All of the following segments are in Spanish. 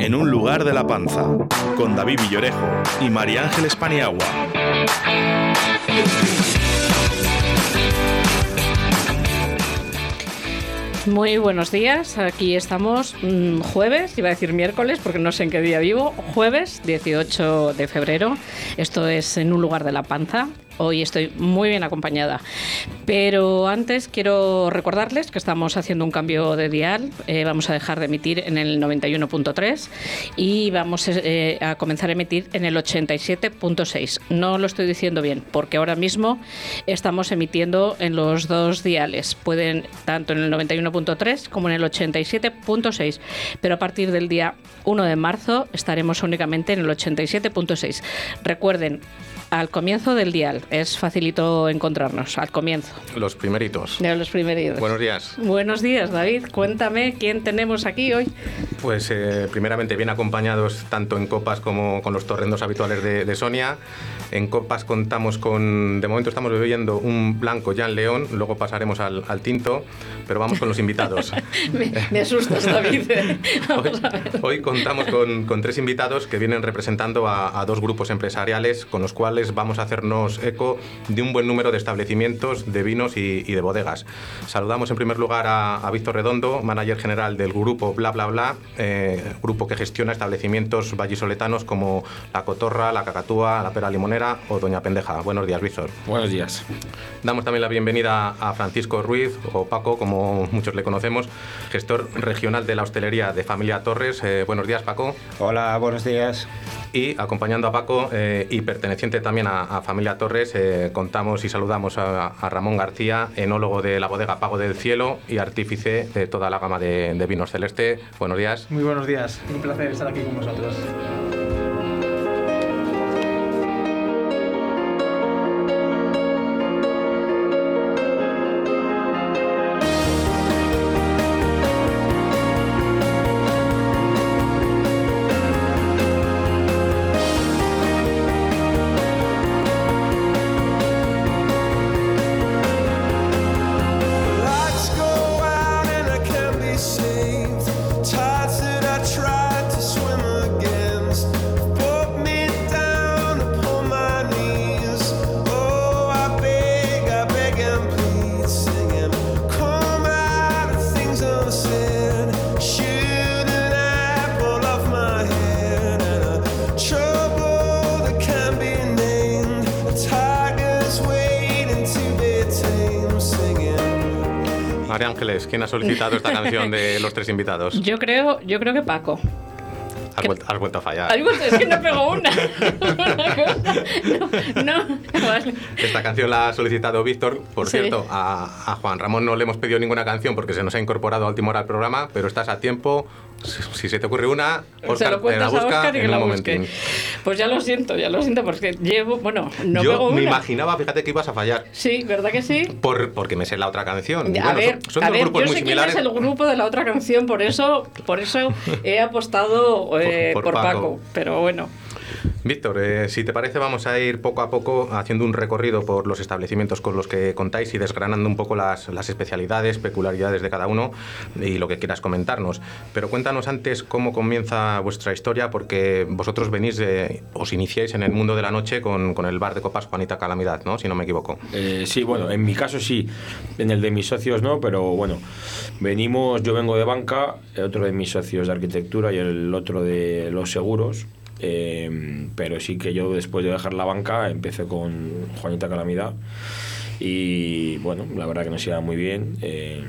En un lugar de la panza, con David Villorejo y María Ángeles Paniagua. Muy buenos días, aquí estamos mm, jueves, iba a decir miércoles porque no sé en qué día vivo, jueves 18 de febrero, esto es en un lugar de la panza, Hoy estoy muy bien acompañada. Pero antes quiero recordarles que estamos haciendo un cambio de dial. Eh, vamos a dejar de emitir en el 91.3 y vamos eh, a comenzar a emitir en el 87.6. No lo estoy diciendo bien porque ahora mismo estamos emitiendo en los dos diales. Pueden tanto en el 91.3 como en el 87.6. Pero a partir del día 1 de marzo estaremos únicamente en el 87.6. Recuerden, al comienzo del dial. Es facilito encontrarnos, al comienzo. Los primeritos. De los primeritos. Buenos días. Buenos días, David. Cuéntame quién tenemos aquí hoy. Pues eh, primeramente bien acompañados tanto en copas como con los torrendos habituales de, Sonia. En copas contamos con, de momento estamos bebiendo un blanco Jan León, luego pasaremos al, tinto, pero vamos con los invitados. me, asustas, David. hoy, contamos con, tres invitados que vienen representando a dos grupos empresariales con los cuales vamos a hacernos eco de un buen número de establecimientos, de vinos y, de bodegas. Saludamos en primer lugar a, Víctor Redondo, manager general del grupo Bla Bla Bla, eh, grupo que gestiona establecimientos vallisoletanos como La Cotorra, La Cacatúa, La Pera Limonera o Doña Pendeja. Buenos días, Víctor. Buenos días. Damos también la bienvenida a Francisco Ruiz, o Paco, como muchos le conocemos, gestor regional de la hostelería de Familia Torres. Eh, buenos días, Paco. Hola, buenos días. Y acompañando a Paco eh, y perteneciente también a, Familia Torres, eh, contamos y saludamos a, Ramón García, enólogo de la bodega Pago del Cielo y artífice de toda la gama de, de vinos celeste. Buenos días. Muy buenos días, un placer estar aquí con vosotros. Solicitado esta canción de los tres invitados? Yo creo, yo creo que Paco. Has, vuelto, a fallar. es que no pego una. no, Esta canción la ha solicitado Víctor. Por cierto, a, Juan Ramón no le hemos pedido ninguna canción porque se nos ha incorporado a última hora al programa, pero estás a tiempo si se te ocurre una, Oscar te la busca y en un Pues ya lo siento, ya lo siento, porque llevo, bueno, no Yo me imaginaba, fíjate que ibas a fallar. Sí, ¿verdad que sí? Por, porque me sé la otra canción. a ver, son, dos grupos yo muy sé similares. Quién es el grupo de la otra canción, por eso, por eso he apostado eh, por, Paco, pero bueno. Víctor, eh, si te parece vamos a ir poco a poco haciendo un recorrido por los establecimientos con los que contáis y desgranando un poco las, especialidades, peculiaridades de cada uno y lo que quieras comentarnos. Pero cuéntanos antes cómo comienza vuestra historia porque vosotros venís, os iniciáis en el mundo de la noche con, el bar de copas Juanita Calamidad, ¿no? Si no me equivoco. Eh, sí, bueno, en mi caso sí, en el de mis socios no, pero bueno, venimos, yo vengo de banca, otro de mis socios de arquitectura y el otro de los seguros. Em, pero sí que yo después de dejar la banca empecé con Juanita Calamidad y bueno, la verdad que nos iba muy bien. Eh,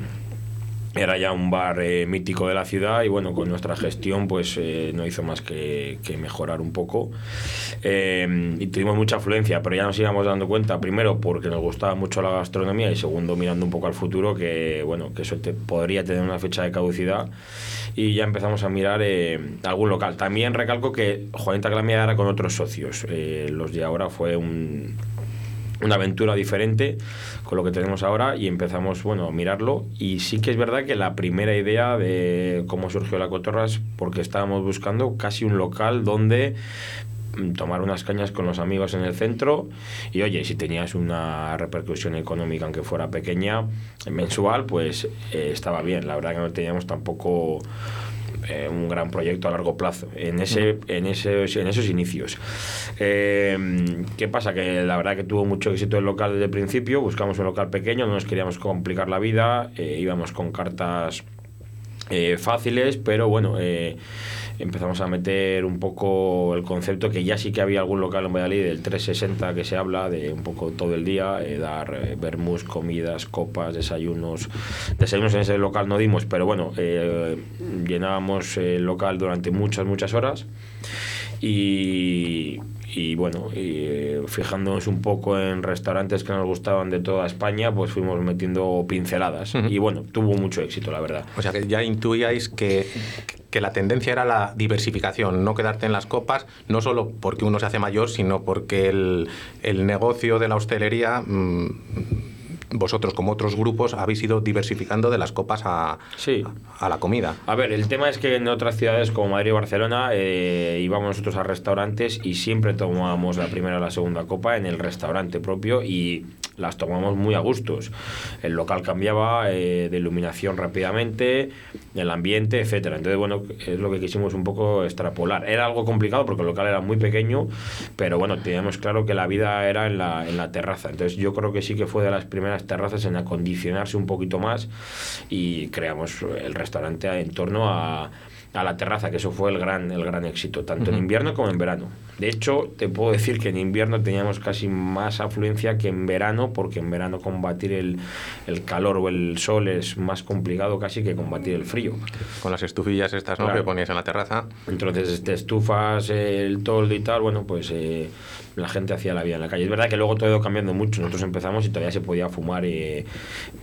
era ya un bar eh, mítico de la ciudad y bueno, con nuestra gestión pues eh, no hizo más que, mejorar un poco. Y tuvimos mucha afluencia, pero ya nos íbamos dando cuenta, primero porque nos gustaba mucho la gastronomía y segundo mirando un poco al futuro que bueno, que eso podría tener una fecha de caducidad y ya empezamos a mirar eh, algún local. También recalco que Juanita Calamidad era con otros socios. Eh, los de ahora fue un, una aventura diferente con lo que tenemos ahora y empezamos bueno a mirarlo y sí que es verdad que la primera idea de cómo surgió la cotorra es porque estábamos buscando casi un local donde tomar unas cañas con los amigos en el centro y oye, si tenías una repercusión económica aunque fuera pequeña, mensual, pues eh, estaba bien. La verdad que no teníamos tampoco eh, un gran proyecto a largo plazo en, ese, en, ese, en esos inicios. Eh, ¿Qué pasa? Que la verdad que tuvo mucho éxito el local desde el principio, buscamos un local pequeño, no nos queríamos complicar la vida, eh, íbamos con cartas fáciles, pero bueno empezamos a meter un poco el concepto que ya sí que había algún local en Valladolid del 360 que se habla de un poco todo el día, eh, dar eh, comidas, copas, desayunos. Desayunos en ese local no dimos, pero bueno, eh, llenábamos el local durante muchas, muchas horas. Y, y bueno, y, eh, fijándonos un poco en restaurantes que nos gustaban de toda España, pues fuimos metiendo pinceladas. Y bueno, tuvo mucho éxito, la verdad. O sea que ya intuíais que, que la tendencia era la diversificación, no quedarte en las copas, no solo porque uno se hace mayor, sino porque el, el negocio de la hostelería... Mm, vosotros, como otros grupos, habéis ido diversificando de las copas a, a, la comida. A ver, el tema es que en otras ciudades como Madrid y Barcelona eh, íbamos nosotros a restaurantes y siempre tomábamos la primera o la segunda copa en el restaurante propio y las tomamos muy a gustos. El local cambiaba eh, de iluminación rápidamente, el ambiente, etcétera. Entonces, bueno, es lo que quisimos un poco extrapolar. Era algo complicado porque el local era muy pequeño, pero bueno, teníamos claro que la vida era en la, en la terraza. Entonces, yo creo que sí que fue de las primeras terrazas en acondicionarse un poquito más y creamos el restaurante en torno a a la terraza, que eso fue el gran, el gran éxito, tanto en invierno como en verano. De hecho, te puedo decir que en invierno teníamos casi más afluencia que en verano, porque en verano combatir el, el calor o el sol es más complicado casi que combatir el frío. Con las estufillas estas ¿no? que ponías en la terraza. Entonces, te estufas, el toldo y tal, bueno, pues eh, la gente hacía la vida en la calle. Es verdad que luego todo ha ido cambiando mucho. Nosotros empezamos y todavía se podía fumar eh,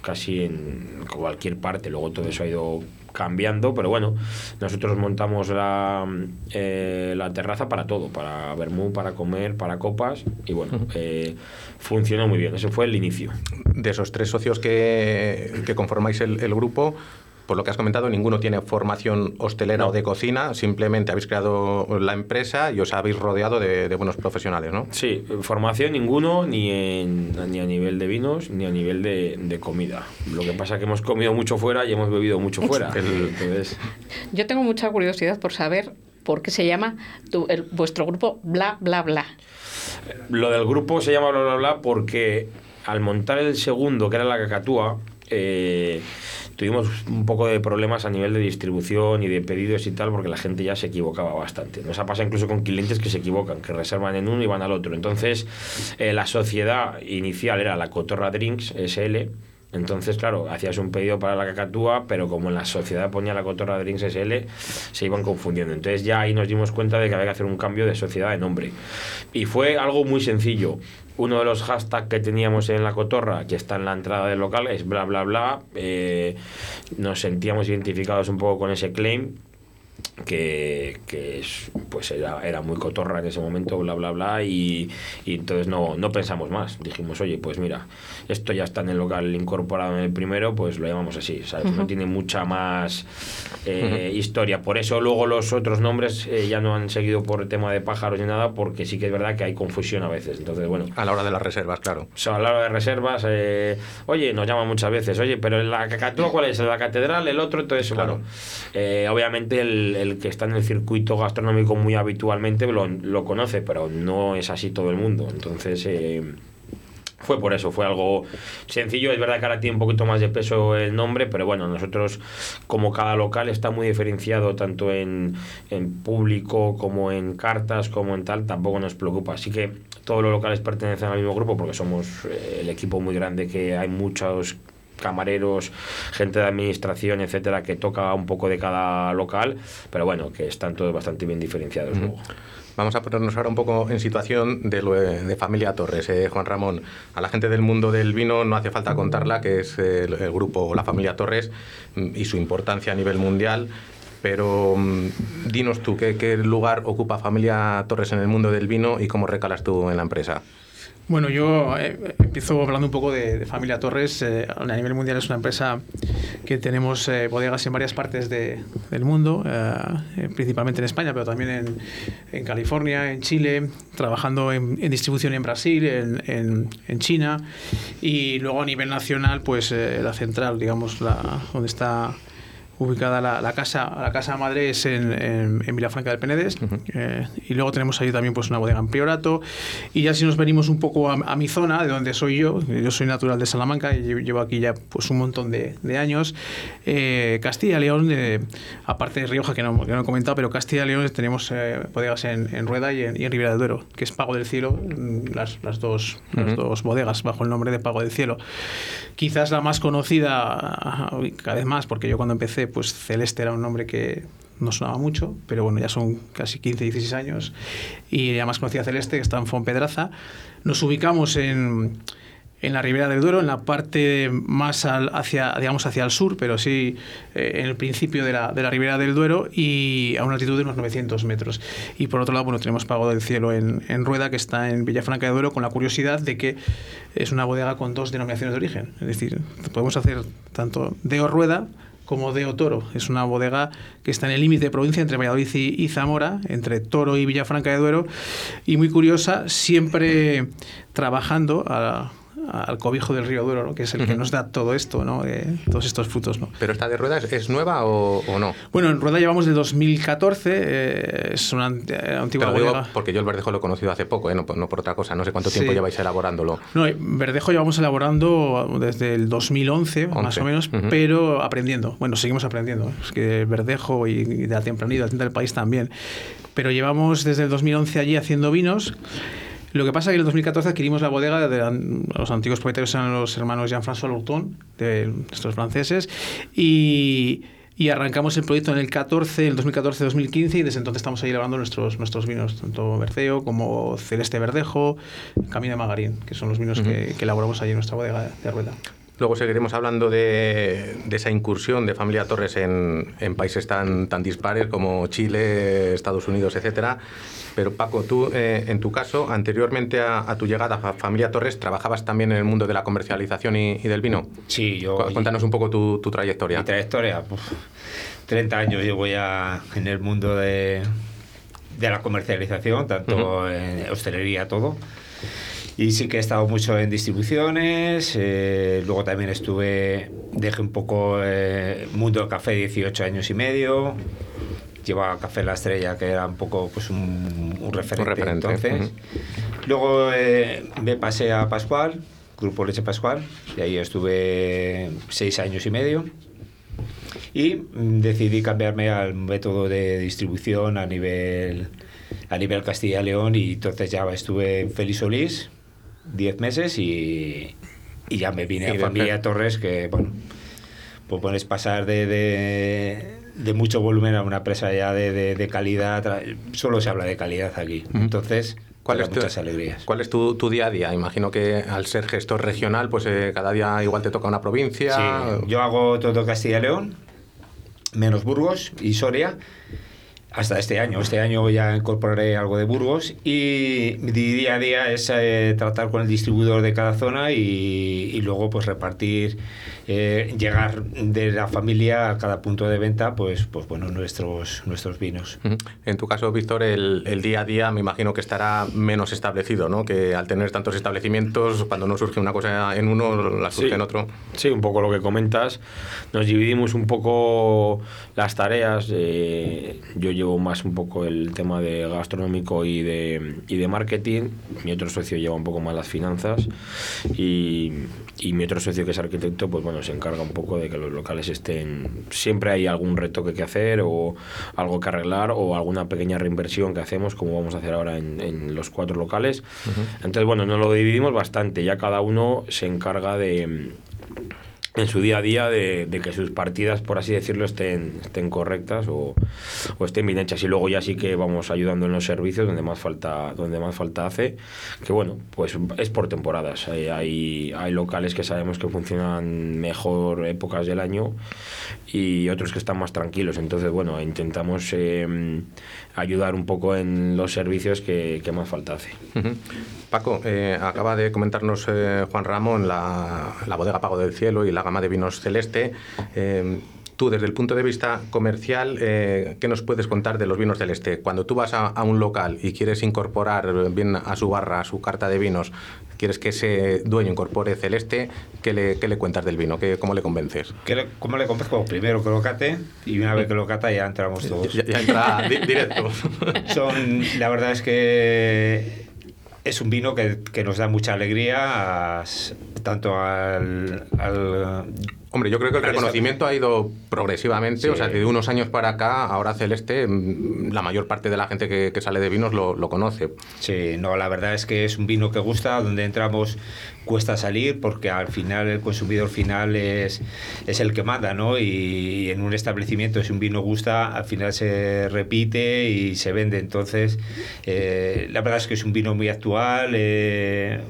casi en cualquier parte. Luego todo eso ha ido cambiando, pero bueno, nosotros montamos la, eh, la terraza para todo, para vermú, para comer, para copas, y bueno, eh, funcionó muy bien. Ese fue el inicio. De esos tres socios que, que conformáis el, el grupo, por lo que has comentado, ninguno tiene formación hostelera o de cocina, simplemente habéis creado la empresa y os habéis rodeado de, buenos profesionales, ¿no? Sí, formación ninguno, ni, ni a nivel de vinos, ni a nivel de, comida. Lo que pasa es que hemos comido mucho fuera y hemos bebido mucho fuera. Yo tengo mucha curiosidad por saber por qué se llama vuestro grupo Bla Bla Bla. Lo del grupo se llama Bla Bla Bla porque al montar el segundo, que era la cacatúa, eh, tuvimos un poco de problemas a nivel de distribución y de pedidos y tal, porque la gente ya se equivocaba bastante. Nos ha pasado incluso con clientes que se equivocan, que reservan en uno y van al otro. Entonces, eh, la sociedad inicial era la Cotorra Drinks SL. Entonces, claro, hacías un pedido para la cacatúa, pero como en la sociedad ponía la Cotorra Drinks SL, se iban confundiendo. Entonces ya ahí nos dimos cuenta de que había que hacer un cambio de sociedad de nombre. Y fue algo muy sencillo uno de los hashtags que teníamos en la cotorra, que está en la entrada del local, es bla bla bla. Eh, nos sentíamos identificados un poco con ese claim que, que pues era, era, muy cotorra en ese momento, bla, bla, bla, y, y, entonces no, no pensamos más. Dijimos, oye, pues mira, esto ya está en el local incorporado en el primero, pues lo llamamos así, ¿sabes? No tiene mucha más eh, historia. Por eso luego los otros nombres eh, ya no han seguido por el tema de pájaros ni nada, porque sí que es verdad que hay confusión a veces. Entonces, bueno. A la hora de las reservas, claro. O sea, a la hora de reservas, eh, oye, nos llaman muchas veces, oye, pero la cacatúa, ¿cuál es? ¿La catedral? ¿El otro? Entonces, claro. bueno, obviamente el, el, que está en el circuito gastronómico muy habitualmente lo, conoce, pero no es así todo el mundo. Entonces fue por eso, fue algo sencillo. Es verdad que ahora tiene un poquito más de peso el nombre, pero bueno, nosotros, como cada local está muy diferenciado tanto en, en público como en cartas, como en tal, tampoco nos preocupa. Así que todos los locales pertenecen al mismo grupo porque somos eh, el equipo muy grande que hay muchos camareros, gente de administración, etcétera, que toca un poco de cada local, pero bueno, que están todos bastante bien diferenciados luego. Vamos a ponernos ahora un poco en situación de, de familia Torres. Eh, Juan Ramón, a la gente del mundo del vino no hace falta contarla, que es el, grupo La Familia Torres mm, y su importancia a nivel mundial. Pero mm, dinos tú, ¿qué, ¿qué lugar ocupa Familia Torres en el mundo del vino y cómo recalas tú en la empresa? Bueno, yo eh, empiezo hablando un poco de, Familia Torres. Eh, a nivel mundial es una empresa que tenemos eh, bodegas en varias partes de, del mundo, principalmente en España, pero también en, en California, en Chile, trabajando en, distribución en Brasil, en, en, China y luego a nivel nacional, pues la central, digamos, la, donde está ubicada la, la casa, la casa madre es en, en, en Vilafranca del Penedès, eh, y luego tenemos ahí también pues una bodega en Priorato, y ya si nos venimos un poco a, a, mi zona, de donde soy yo, yo soy natural de Salamanca y llevo aquí ya pues un montón de, de años, eh, Castilla y León, eh, aparte de Rioja que no, que no, he comentado, pero Castilla y León tenemos eh, bodegas en, en, Rueda y en, y en, Ribera del Duero, que es Pago del Cielo, mm, las, las, dos, uh -huh. las dos bodegas bajo el nombre de Pago del Cielo. Quizás la más conocida, cada vez más, porque yo cuando empecé, pues Celeste era un nombre que no sonaba mucho, pero bueno, ya son casi 15, 16 años. Y ya más conocida Celeste, que está en Fonpedraza. Nos ubicamos en, en la Ribera del Duero, en la parte más hacia, digamos, hacia el sur, pero sí eh, en el principio de la, de la Ribera del Duero y a una altitud de unos 900 metros. Y por otro lado, bueno, tenemos Pago del Cielo en, en Rueda, que está en Villafranca de Duero, con la curiosidad de que es una bodega con dos denominaciones de origen. Es decir, podemos hacer tanto de Rueda como de Toro. Es una bodega que está en el límite de provincia entre Valladolid y, y, Zamora, entre Toro y Villafranca de Duero, y muy curiosa, siempre trabajando a, al cobijo del río Duero, ¿no? que es el que nos da todo esto, ¿no? Eh, todos estos frutos. ¿no? ¿Pero esta de rueda es, es nueva o, o, no? Bueno, en rueda llevamos de 2014, eh, es una antigua Te lo digo porque yo el verdejo lo he conocido hace poco, ¿eh? no, no, por otra cosa, no sé cuánto tiempo sí. lleváis elaborándolo. No, verdejo llevamos elaborando desde el 2011, 11. más o menos, uh -huh. pero aprendiendo. Bueno, seguimos aprendiendo. Es que verdejo y, y de la tempranillo, la tinta del país también. Pero llevamos desde el 2011 allí haciendo vinos. Lo que pasa es que en el 2014 adquirimos la bodega de los antiguos propietarios eran los hermanos Jean-François Louton, de estos franceses, y, y, arrancamos el proyecto en el 14, el 2014-2015, y desde entonces estamos ahí elaborando nuestros, nuestros vinos, tanto Berceo como Celeste Verdejo, Camino de Magarín, que son los vinos uh -huh. que, que, elaboramos ahí en nuestra bodega de Rueda. Luego seguiremos hablando de, de, esa incursión de Familia Torres en, en, países tan, tan dispares como Chile, Estados Unidos, etcétera. Pero Paco, tú, eh, en tu caso, anteriormente a, a, tu llegada a Familia Torres, ¿trabajabas también en el mundo de la comercialización y, y del vino? Sí, yo... Cuéntanos un poco tu, tu trayectoria. Mi trayectoria, uf, 30 años llevo ya en el mundo de, de la comercialización, tanto uh -huh. en hostelería, todo. Y sí que he estado mucho en distribuciones, eh, luego también estuve, dejé un poco eh, mundo del café 18 años y medio, llevaba Café La Estrella, que era un poco pues un, un referente, un referente entonces. Uh -huh. Luego eh, me pasé a Pascual, Grupo Leche Pascual, y ahí estuve seis años y medio. Y mm, decidí cambiarme al método de distribución a nivel, a nivel Castilla-León y entonces ya estuve en Félix Solís, 10 meses y, y, ya me vine a Familia Torres, que bueno, pues puedes pasar de, de, de, mucho volumen a una empresa ya de, de, de, calidad, solo se habla de calidad aquí. Entonces... ¿Cuál es, tu, muchas alegrías. ¿Cuál es tu, tu, día a día? Imagino que al ser gestor regional, pues eh, cada día igual te toca una provincia. Sí, yo hago todo Castilla y León, menos Burgos y Soria, hasta este año. Este año ya incorporaré algo de Burgos y mi día a día es eh, tratar con el distribuidor de cada zona y, y luego pues repartir, eh, llegar de la familia a cada punto de venta, pues, pues bueno, nuestros, nuestros vinos. En tu caso, Víctor, el, el, día a día me imagino que estará menos establecido, ¿no? Que al tener tantos establecimientos, cuando no surge una cosa en uno, la surge sí. en otro. Sí, un poco lo que comentas. Nos dividimos un poco las tareas. Eh, yo llevo más un poco el tema de gastronómico y de, y de marketing. Mi otro socio lleva un poco más las finanzas. Y, y mi otro socio, que es arquitecto, pues bueno, se encarga un poco de que los locales estén. Siempre hay algún reto que hacer, o algo que arreglar, o alguna pequeña reinversión que hacemos, como vamos a hacer ahora en, en los cuatro locales. Uh -huh. Entonces, bueno, nos lo dividimos bastante. Ya cada uno se encarga de en su día a día de, que sus partidas, por así decirlo, estén, estén correctas o, o, estén bien hechas. Y luego ya sí que vamos ayudando en los servicios donde más falta, donde más falta hace, que bueno, pues es por temporadas. Hay, hay, hay locales que sabemos que funcionan mejor épocas del año y otros que están más tranquilos. Entonces, bueno, intentamos eh, ayudar un poco en los servicios que, más falta hace. Paco, eh, acaba de comentarnos eh, Juan Ramón la, la, bodega Pago del Cielo y la gama de vinos celeste. Eh, tú, desde el punto de vista comercial, ¿qué nos puedes contar de los vinos celeste? Cuando tú vas a, a, un local y quieres incorporar bien a su barra, a su carta de vinos, quieres que ese dueño incorpore Celeste, ¿qué le, qué le cuentas del vino? ¿Qué, ¿Cómo le convences? ¿Qué le- ¿Cómo le convenzco? Primero que lo cate y una vez que lo cata ya entramos todos. Ya, ya entra di- directo. Son, la verdad es que es un vino que, que nos da mucha alegría a- tanto al, al- Hombre, yo creo que el reconocimiento ha ido progresivamente, Sí. o sea, que de unos años para acá, ahora Celeste, mm, la mayor parte de la gente que, que sale de vinos lo, lo conoce. Sí, no, la verdad es que es un vino que gusta, donde entramos cuesta salir porque al final el consumidor final es, es el que manda, ¿no? Y, en un establecimiento si un vino gusta, al final se repite y se vende. Entonces, eh, la verdad es que es un vino muy actual. eh,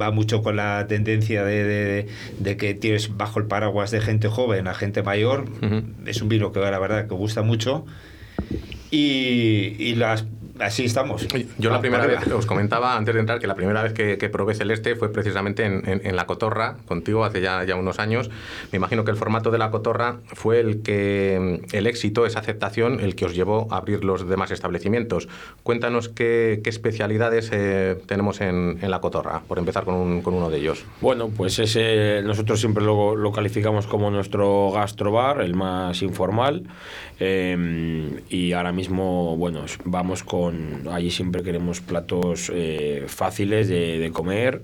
va mucho con la tendencia de, de- de que tienes bajo el paraguas de gente joven a gente mayor. Es un vino que la verdad que gusta mucho. Y, y las, así estamos. Yo la Va, primera vez, os comentaba antes de entrar, que la primera vez que, que probé Celeste fue precisamente en, en- en La Cotorra, contigo, hace ya, ya unos años. Me imagino que el formato de La Cotorra fue el que, el éxito, esa aceptación, el que os llevó a abrir los demás establecimientos. Cuéntanos qué, qué especialidades eh, tenemos en, en La Cotorra, por empezar con, un- con uno de ellos. Bueno, pues ese nosotros siempre lo, lo calificamos como nuestro gastrobar, el más informal. eh, y ahora mismo, bueno, vamos con. Allí siempre queremos platos eh, fáciles de, comer,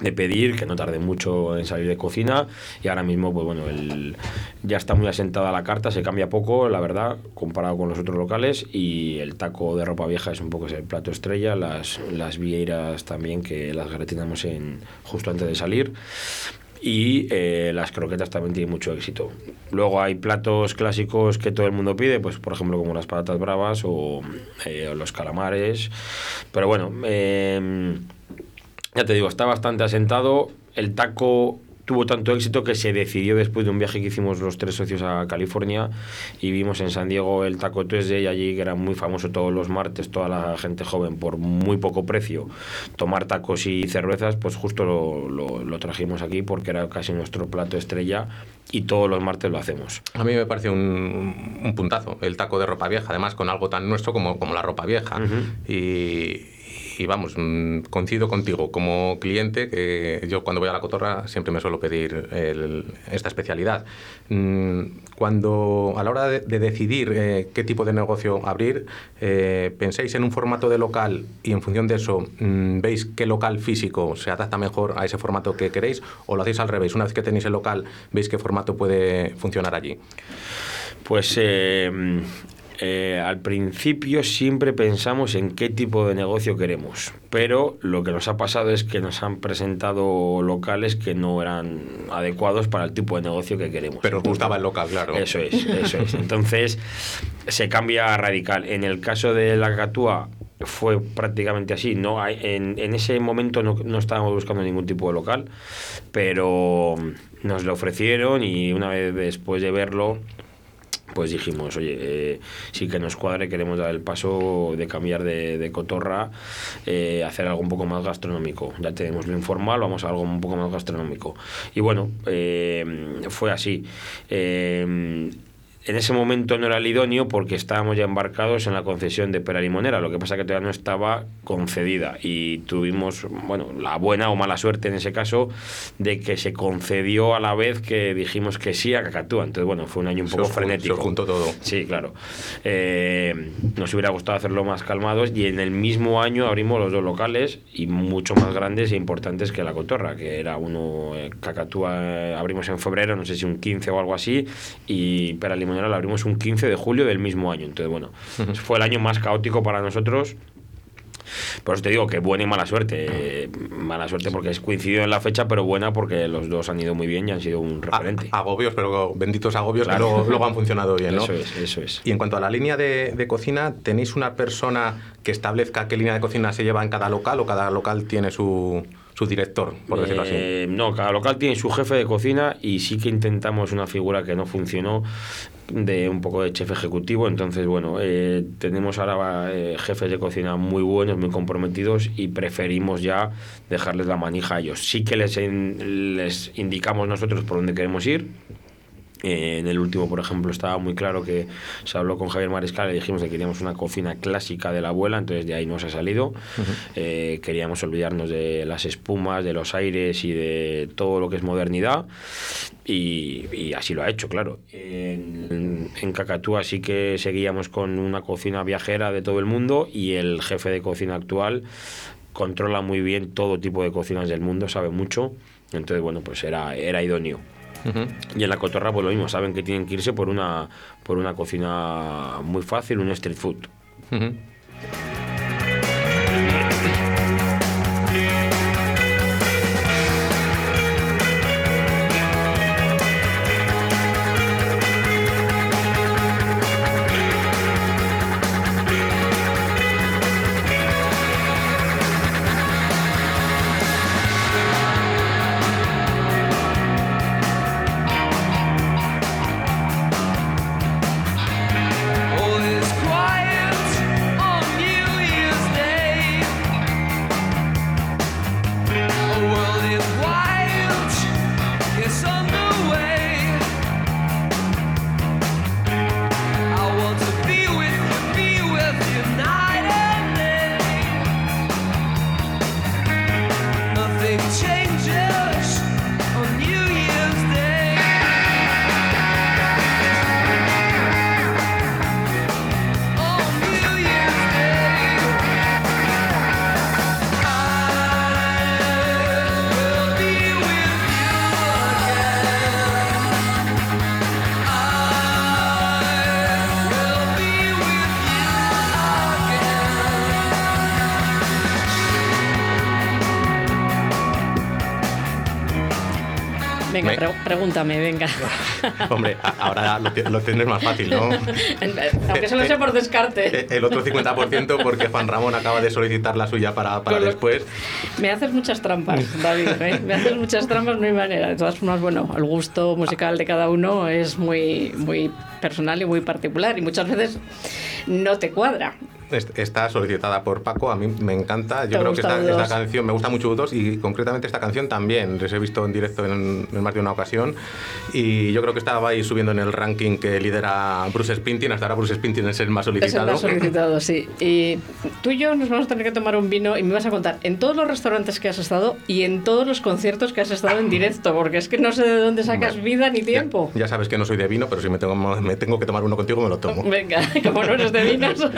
de pedir, que no tarde mucho en salir de cocina. Y ahora mismo, pues bueno, el, ya está muy asentada la carta, se cambia poco, la verdad, comparado con los otros locales. Y el taco de ropa vieja es un poco el plato estrella, las, las vieiras también, que las gratinamos en, justo antes de salir. Y eh, las croquetas también tienen mucho éxito. Luego hay platos clásicos que todo el mundo pide, pues por ejemplo como las patatas bravas o, eh, los calamares. Pero bueno, eh, ya te digo, está bastante asentado. El taco tuvo tanto éxito que se decidió después de un viaje que hicimos los tres socios a California y vimos en San Diego el Taco Tuesday allí que era muy famoso todos los martes, toda la gente joven por muy poco precio tomar tacos y cervezas, pues justo lo, lo- lo trajimos aquí porque era casi nuestro plato estrella y todos los martes lo hacemos. A mí me parece un, un puntazo el taco de ropa vieja, además con algo tan nuestro como, como la ropa vieja. y, y vamos, mm, coincido contigo como cliente que yo cuando voy a la cotorra siempre me suelo pedir esta especialidad. Mm, Cuando a la hora de, de decidir eh, qué tipo de negocio abrir, eh, pensáis en un formato de local y en función de eso mm, veis qué local físico se adapta mejor a ese formato que queréis o lo hacéis al revés. Una vez que tenéis el local, veis qué formato puede funcionar allí. Pues eh, eh, al principio siempre pensamos en qué tipo de negocio queremos, pero lo que nos ha pasado es que nos han presentado locales que no eran adecuados para el tipo de negocio que queremos. Pero os gustaba el local, claro. Eso es, eso es. Entonces se cambia radical. En el caso de la Catúa fue prácticamente así. No en, en ese momento no, no estábamos buscando ningún tipo de local, pero nos lo ofrecieron y una vez después de verlo pues dijimos, oye, eh, sí que nos cuadre, queremos dar el paso de cambiar de, cotorra, eh, hacer algo un poco más gastronómico. Ya tenemos lo informal, vamos a algo un poco más gastronómico. Y bueno, eh, fue así. En ese momento no era el idóneo porque estábamos ya embarcados en la concesión de Pera Limonera, lo que pasa que todavía no estaba concedida y tuvimos, bueno, la buena o mala suerte en ese caso de que se concedió a la vez que dijimos que sí a Cacatúa. Entonces, bueno, fue un año un poco frenético. se juntó todo. Sí, claro. Eh, nos hubiera gustado hacerlo más calmados y en el mismo año abrimos los dos locales y mucho más grandes e importantes que la Cotorra, que era uno, eh, Cacatúa eh, abrimos en febrero, no sé si un 15 o algo así, y Pera Limonera la abrimos un 15 de julio del mismo año. Entonces, bueno, fue el año más caótico para nosotros. Por eso te digo que buena y mala suerte. Mala suerte porque es coincidido en la fecha, pero buena porque los dos han ido muy bien y han sido un A- referente. agobios, pero benditos agobios Claro. que luego, luego han funcionado bien, ¿no? Eso es, eso es. Y en cuanto a la línea de, de cocina, ¿tenéis una persona que establezca qué línea de cocina se lleva en cada local o cada local tiene su, su director, por decirlo así? Eh, No, cada local tiene su jefe de cocina y sí que intentamos una figura que no funcionó de un poco de chef ejecutivo. Entonces, bueno, eh, tenemos ahora eh, jefes de cocina muy buenos, muy comprometidos y preferimos ya dejarles la manija a ellos. Sí que les, in- les indicamos nosotros por dónde queremos ir Eh, en el último, por ejemplo, estaba muy claro que se habló con Javier Mariscal y dijimos que queríamos una cocina clásica de la abuela, entonces de ahí nos ha salido. Eh, queríamos olvidarnos de las espumas, de los aires y de todo lo que es modernidad. Y, y así lo ha hecho, claro. En, en Cacatúa sí que seguíamos con una cocina viajera de todo el mundo y el jefe de cocina actual controla muy bien todo tipo de cocinas del mundo, sabe mucho. Entonces, bueno, pues era, era idóneo. Y en la cotorra, pues lo mismo, saben que tienen que irse por una, por una cocina muy fácil, un street food. Pregúntame, venga. Hombre, ahora lo, lo tienes más fácil, ¿no? Aunque solo sea por descarte. Eh, El otro 50% porque Juan Ramón acaba de solicitar la suya para, para después. Me haces muchas trampas, David. ¿eh? Me haces muchas trampas, no hay manera. De todas formas, bueno, el gusto musical de cada uno es muy, muy personal y muy particular y muchas veces no te cuadra. Est- Está solicitada por Paco, a mí me encanta. ¿Te Yo creo que esta, U2? esta canción me gusta mucho U2 y concretamente esta canción también. Les he visto en directo en, en más de una ocasión y yo creo que estaba ahí subiendo en el ranking que lidera Bruce Springsteen. Hasta ahora Bruce Springsteen es el más Es el solicitado. más solicitado, sí. Y tú y yo nos vamos a tener que tomar un vino y me vas a contar en todos los restaurantes que has estado y en todos los conciertos que has estado en directo, porque es que no sé de dónde sacas Vale. vida ni Ya- tiempo. Ya, sabes que no soy de vino, pero si me tengo, me tengo que tomar uno contigo, me lo tomo. Venga, como no eres de vinos.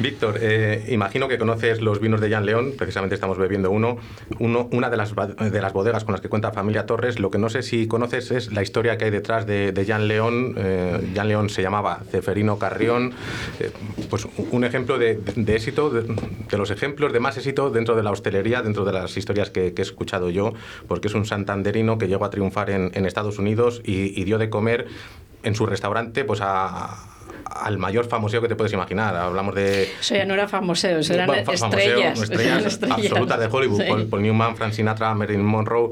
Víctor, eh, imagino que conoces los vinos de Jan León, precisamente estamos bebiendo uno. una de las, de las bodegas con las que cuenta Familia Torres. Lo que no sé si conoces es la historia que hay detrás de, Jan León. Eh, Jan León se llamaba Ceferino Carrión. Eh, pues un ejemplo de, éxito, de, los ejemplos de más éxito dentro de la hostelería, dentro de las historias que, he escuchado yo, porque es un santanderino que llegó a triunfar en, en Estados Unidos y, y dio de comer en su restaurante pues a al mayor famoseo que te puedes imaginar. Hablamos de Eso ya no era famoseo, eran bueno, fa- famoseo, estrellas. estrellas absolutas de Hollywood. Sí. Paul, Paul Newman, Frank Sinatra, Marilyn Monroe.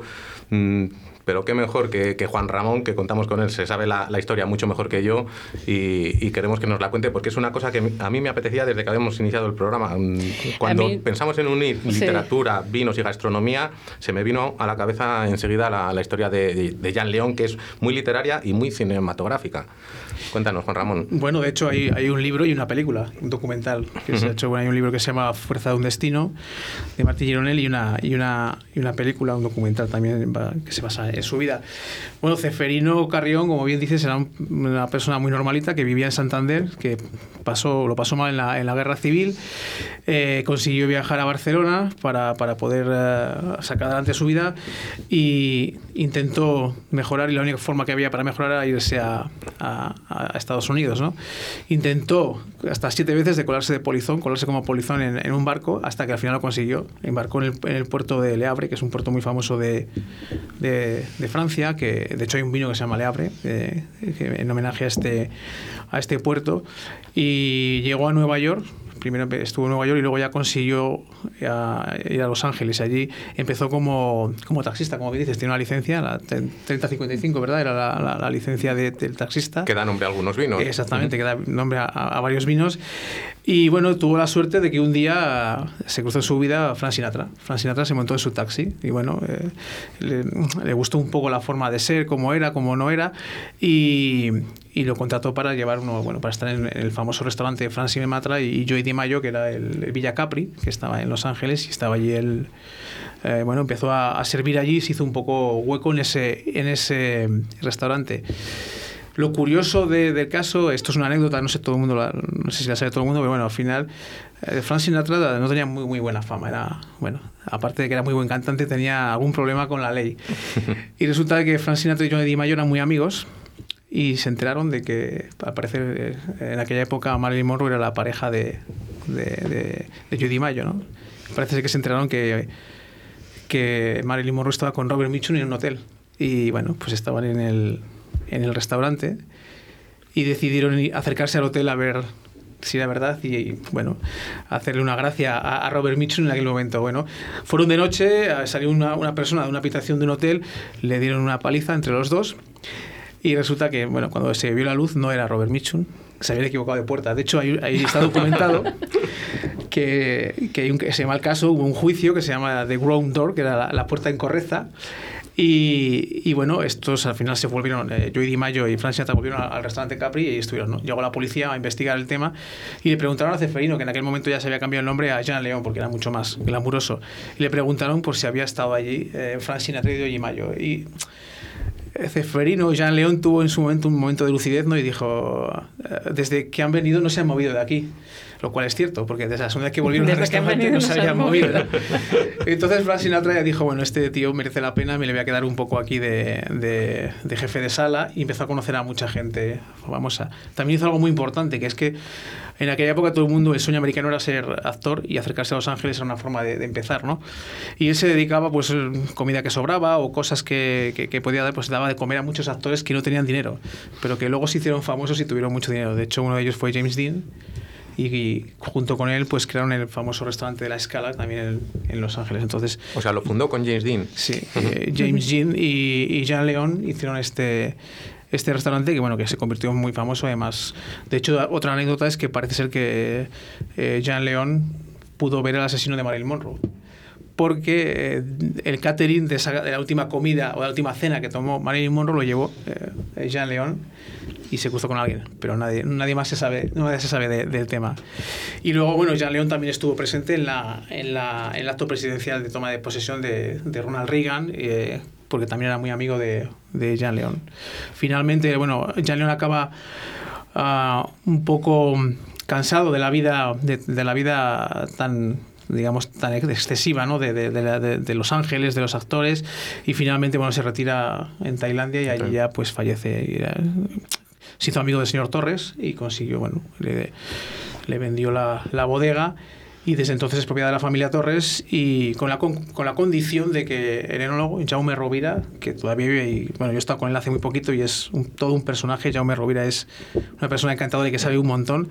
mm, pero qué mejor que, que Juan Ramón, que contamos con él, se sabe la, la historia mucho mejor que yo y, y queremos que nos la cuente porque es una cosa que a mí me apetecía desde que habíamos iniciado el programa. Mm, Cuando mí- pensamos en unir Sí. literatura, vinos y gastronomía, se me vino a la cabeza enseguida la, la historia de, de, de Jan León, que es muy literaria y muy cinematográfica. Cuéntanos, Juan Ramón. Bueno, de hecho hay, hay un libro y una película, un documental que se ha hecho. Bueno, hay un libro que se llama Fuerza de un Destino de Martín Gironel y una, y una, y una película, un documental también que se basa en su vida. Bueno, Ceferino Carrión, como bien dices, era un- una persona muy normalita que vivía en Santander, que pasó, lo pasó mal en la, en la guerra civil, eh, consiguió viajar a Barcelona para, para poder eh, sacar adelante su vida y intentó mejorar y la única forma que había para mejorar era irse a, a- a Estados Unidos. Intentó hasta siete veces de colarse de polizón, colarse como polizón en, un barco hasta que al final lo consiguió. Embarcó en el, puerto de Le Havre, que es un puerto muy famoso de, Francia, que de hecho hay un vino que se llama Le Havre, eh, en homenaje este, a este puerto. Y llegó a Nueva York primero estuvo en Nueva York y luego ya consiguió a- ir a Los Ángeles. Allí empezó como, como taxista, como bien dices, tiene una licencia, la 3055, ¿verdad? Era la, la- la licencia de- del taxista. Que da nombre a algunos vinos. Exactamente, que da nombre a, a varios vinos. Y bueno, tuvo la suerte de que un día se cruzó en su vida Frank Sinatra. Frank Sinatra se montó en su taxi y bueno, eh, le, le gustó un poco la forma de ser, cómo era, cómo no era, y, y lo contrató para llevar uno, bueno, para estar en, el famoso restaurante Frank Sinatra y, y Joey DiMaggio, que era el, el Villa Capri, que estaba en Los Ángeles y estaba allí el eh, bueno, empezó a, a servir allí, se hizo un poco hueco en ese, en ese restaurante. Lo curioso de- del caso, esto es una anécdota, no sé todo el mundo, la- no sé si la sabe todo el mundo, pero bueno, al final eh, Frank Sinatra no tenía muy muy buena fama, era bueno, aparte de que era muy buen cantante, tenía algún problema con la ley. Y resulta que Frank Sinatra y Johnny DiMaggio eran muy amigos y se enteraron de que al parecer eh, en aquella época Marilyn Monroe era la pareja de de, de, de Joey DiMaggio, ¿no? Parece que se enteraron que que Marilyn Monroe estaba con Robert Mitchum en un hotel. Y bueno, pues estaban en el, en el restaurante y decidieron acercarse al hotel a ver si era verdad y, y, bueno, hacerle una gracia a, a Robert Mitchum en aquel momento. Bueno, fueron de noche, eh, salió una, una persona de una habitación de un hotel, le dieron una paliza entre los dos y resulta que, bueno, cuando se vio la luz no era Robert Mitchum, se habían equivocado de puerta. De hecho, ahí, ahí está documentado que, que hay un, que se llama el caso, hubo un juicio que se llama The Ground Door, que era la, la puerta incorrecta. Y, y bueno, estos al final se volvieron, eh, Joey DiMaggio y Frank Sinatra volvieron al, al restaurante Capri y estuvieron. ¿no? Llegó la policía a investigar el tema y le preguntaron a Ceferino, que en aquel momento ya se había cambiado el nombre a Jean León, porque era mucho más glamuroso, y le preguntaron por si había estado allí eh, Frank Sinatra y Joey DiMaggio. Y Ceferino, Jean León tuvo en su momento un momento de lucidez ¿no? y dijo, eh, desde que han venido no se han movido de aquí. Lo cual es cierto, porque desde la segunda vez que volvieron al restaurante no se habían movido. movido. ¿no? Entonces Frank Sinatra ya dijo, bueno, este tío merece la pena, me le voy a quedar un poco aquí de, de- de jefe de sala y empezó a conocer a mucha gente famosa. También hizo algo muy importante, que es que en aquella época todo el mundo, el sueño americano era ser actor y acercarse a Los Ángeles era una forma de, de empezar, ¿no? Y él se dedicaba, pues, comida que sobraba o cosas que, que, que podía dar, pues daba de comer a muchos actores que no tenían dinero, pero que luego se hicieron famosos y tuvieron mucho dinero. De hecho, uno de ellos fue James Dean y, y junto con él pues crearon el famoso restaurante de la Escala también en, en Los Ángeles. Entonces, O sea, lo fundó con James Dean. sí, eh, James Dean y, y Jean León hicieron este este restaurante que bueno que se convirtió en muy famoso además de hecho otra anécdota es que parece ser que eh, Jean León pudo ver al asesino de Marilyn Monroe porque eh, el catering de, esa- de la última comida o de la última cena que tomó Marilyn Monroe lo llevó eh, Jean León y se cruzó con alguien, pero nadie, nadie más se sabe, nadie se sabe de- del tema. Y luego, bueno, Jean León también estuvo presente en, la, en, la, en el acto presidencial de toma de posesión de, de Ronald Reagan, eh, porque también era muy amigo de, de Jean León. Finalmente, bueno, Jean León acaba ah, un poco cansado de la vida, de, de la vida tan digamos tan excesiva ¿no? de, de, de de- Los Ángeles de los actores y finalmente bueno se retira en Tailandia y allí ya pues fallece y era- se hizo amigo del señor Torres y consiguió, bueno, le, le vendió la, la bodega y desde entonces es propiedad de la familia Torres y con la, con, con la condición de que el enólogo Jaume Rovira, que todavía vive y bueno, yo he estado con él hace muy poquito y es todo un personaje, Jaume Rovira es una persona encantadora y que sabe un montón,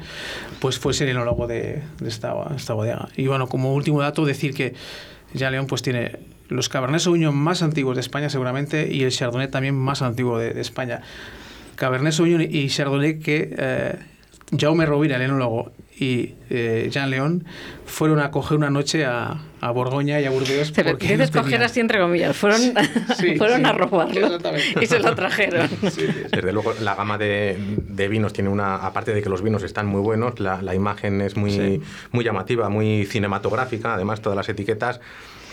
pues fuese el enólogo de, de esta, esta bodega. Y bueno, como último dato, decir que ya León pues tiene los Cabernet Sauvignon más antiguos de España seguramente y el Chardonnay también más antiguo de, de España. Cabernet Sauvignon y Chardonnay que eh, Jaume Rovira, el enólogo, y eh, Jean León fueron a coger una noche a, a Borgoña y a Burdeos. Pero porque no coger tenían. así entre comillas. Fueron, Sí, fueron sí, a robarlo y se lo trajeron. Desde luego, la gama de, de vinos tiene una. Aparte de que los vinos están muy buenos, la, la imagen es muy, Sí. muy llamativa, muy cinematográfica, además, todas las etiquetas.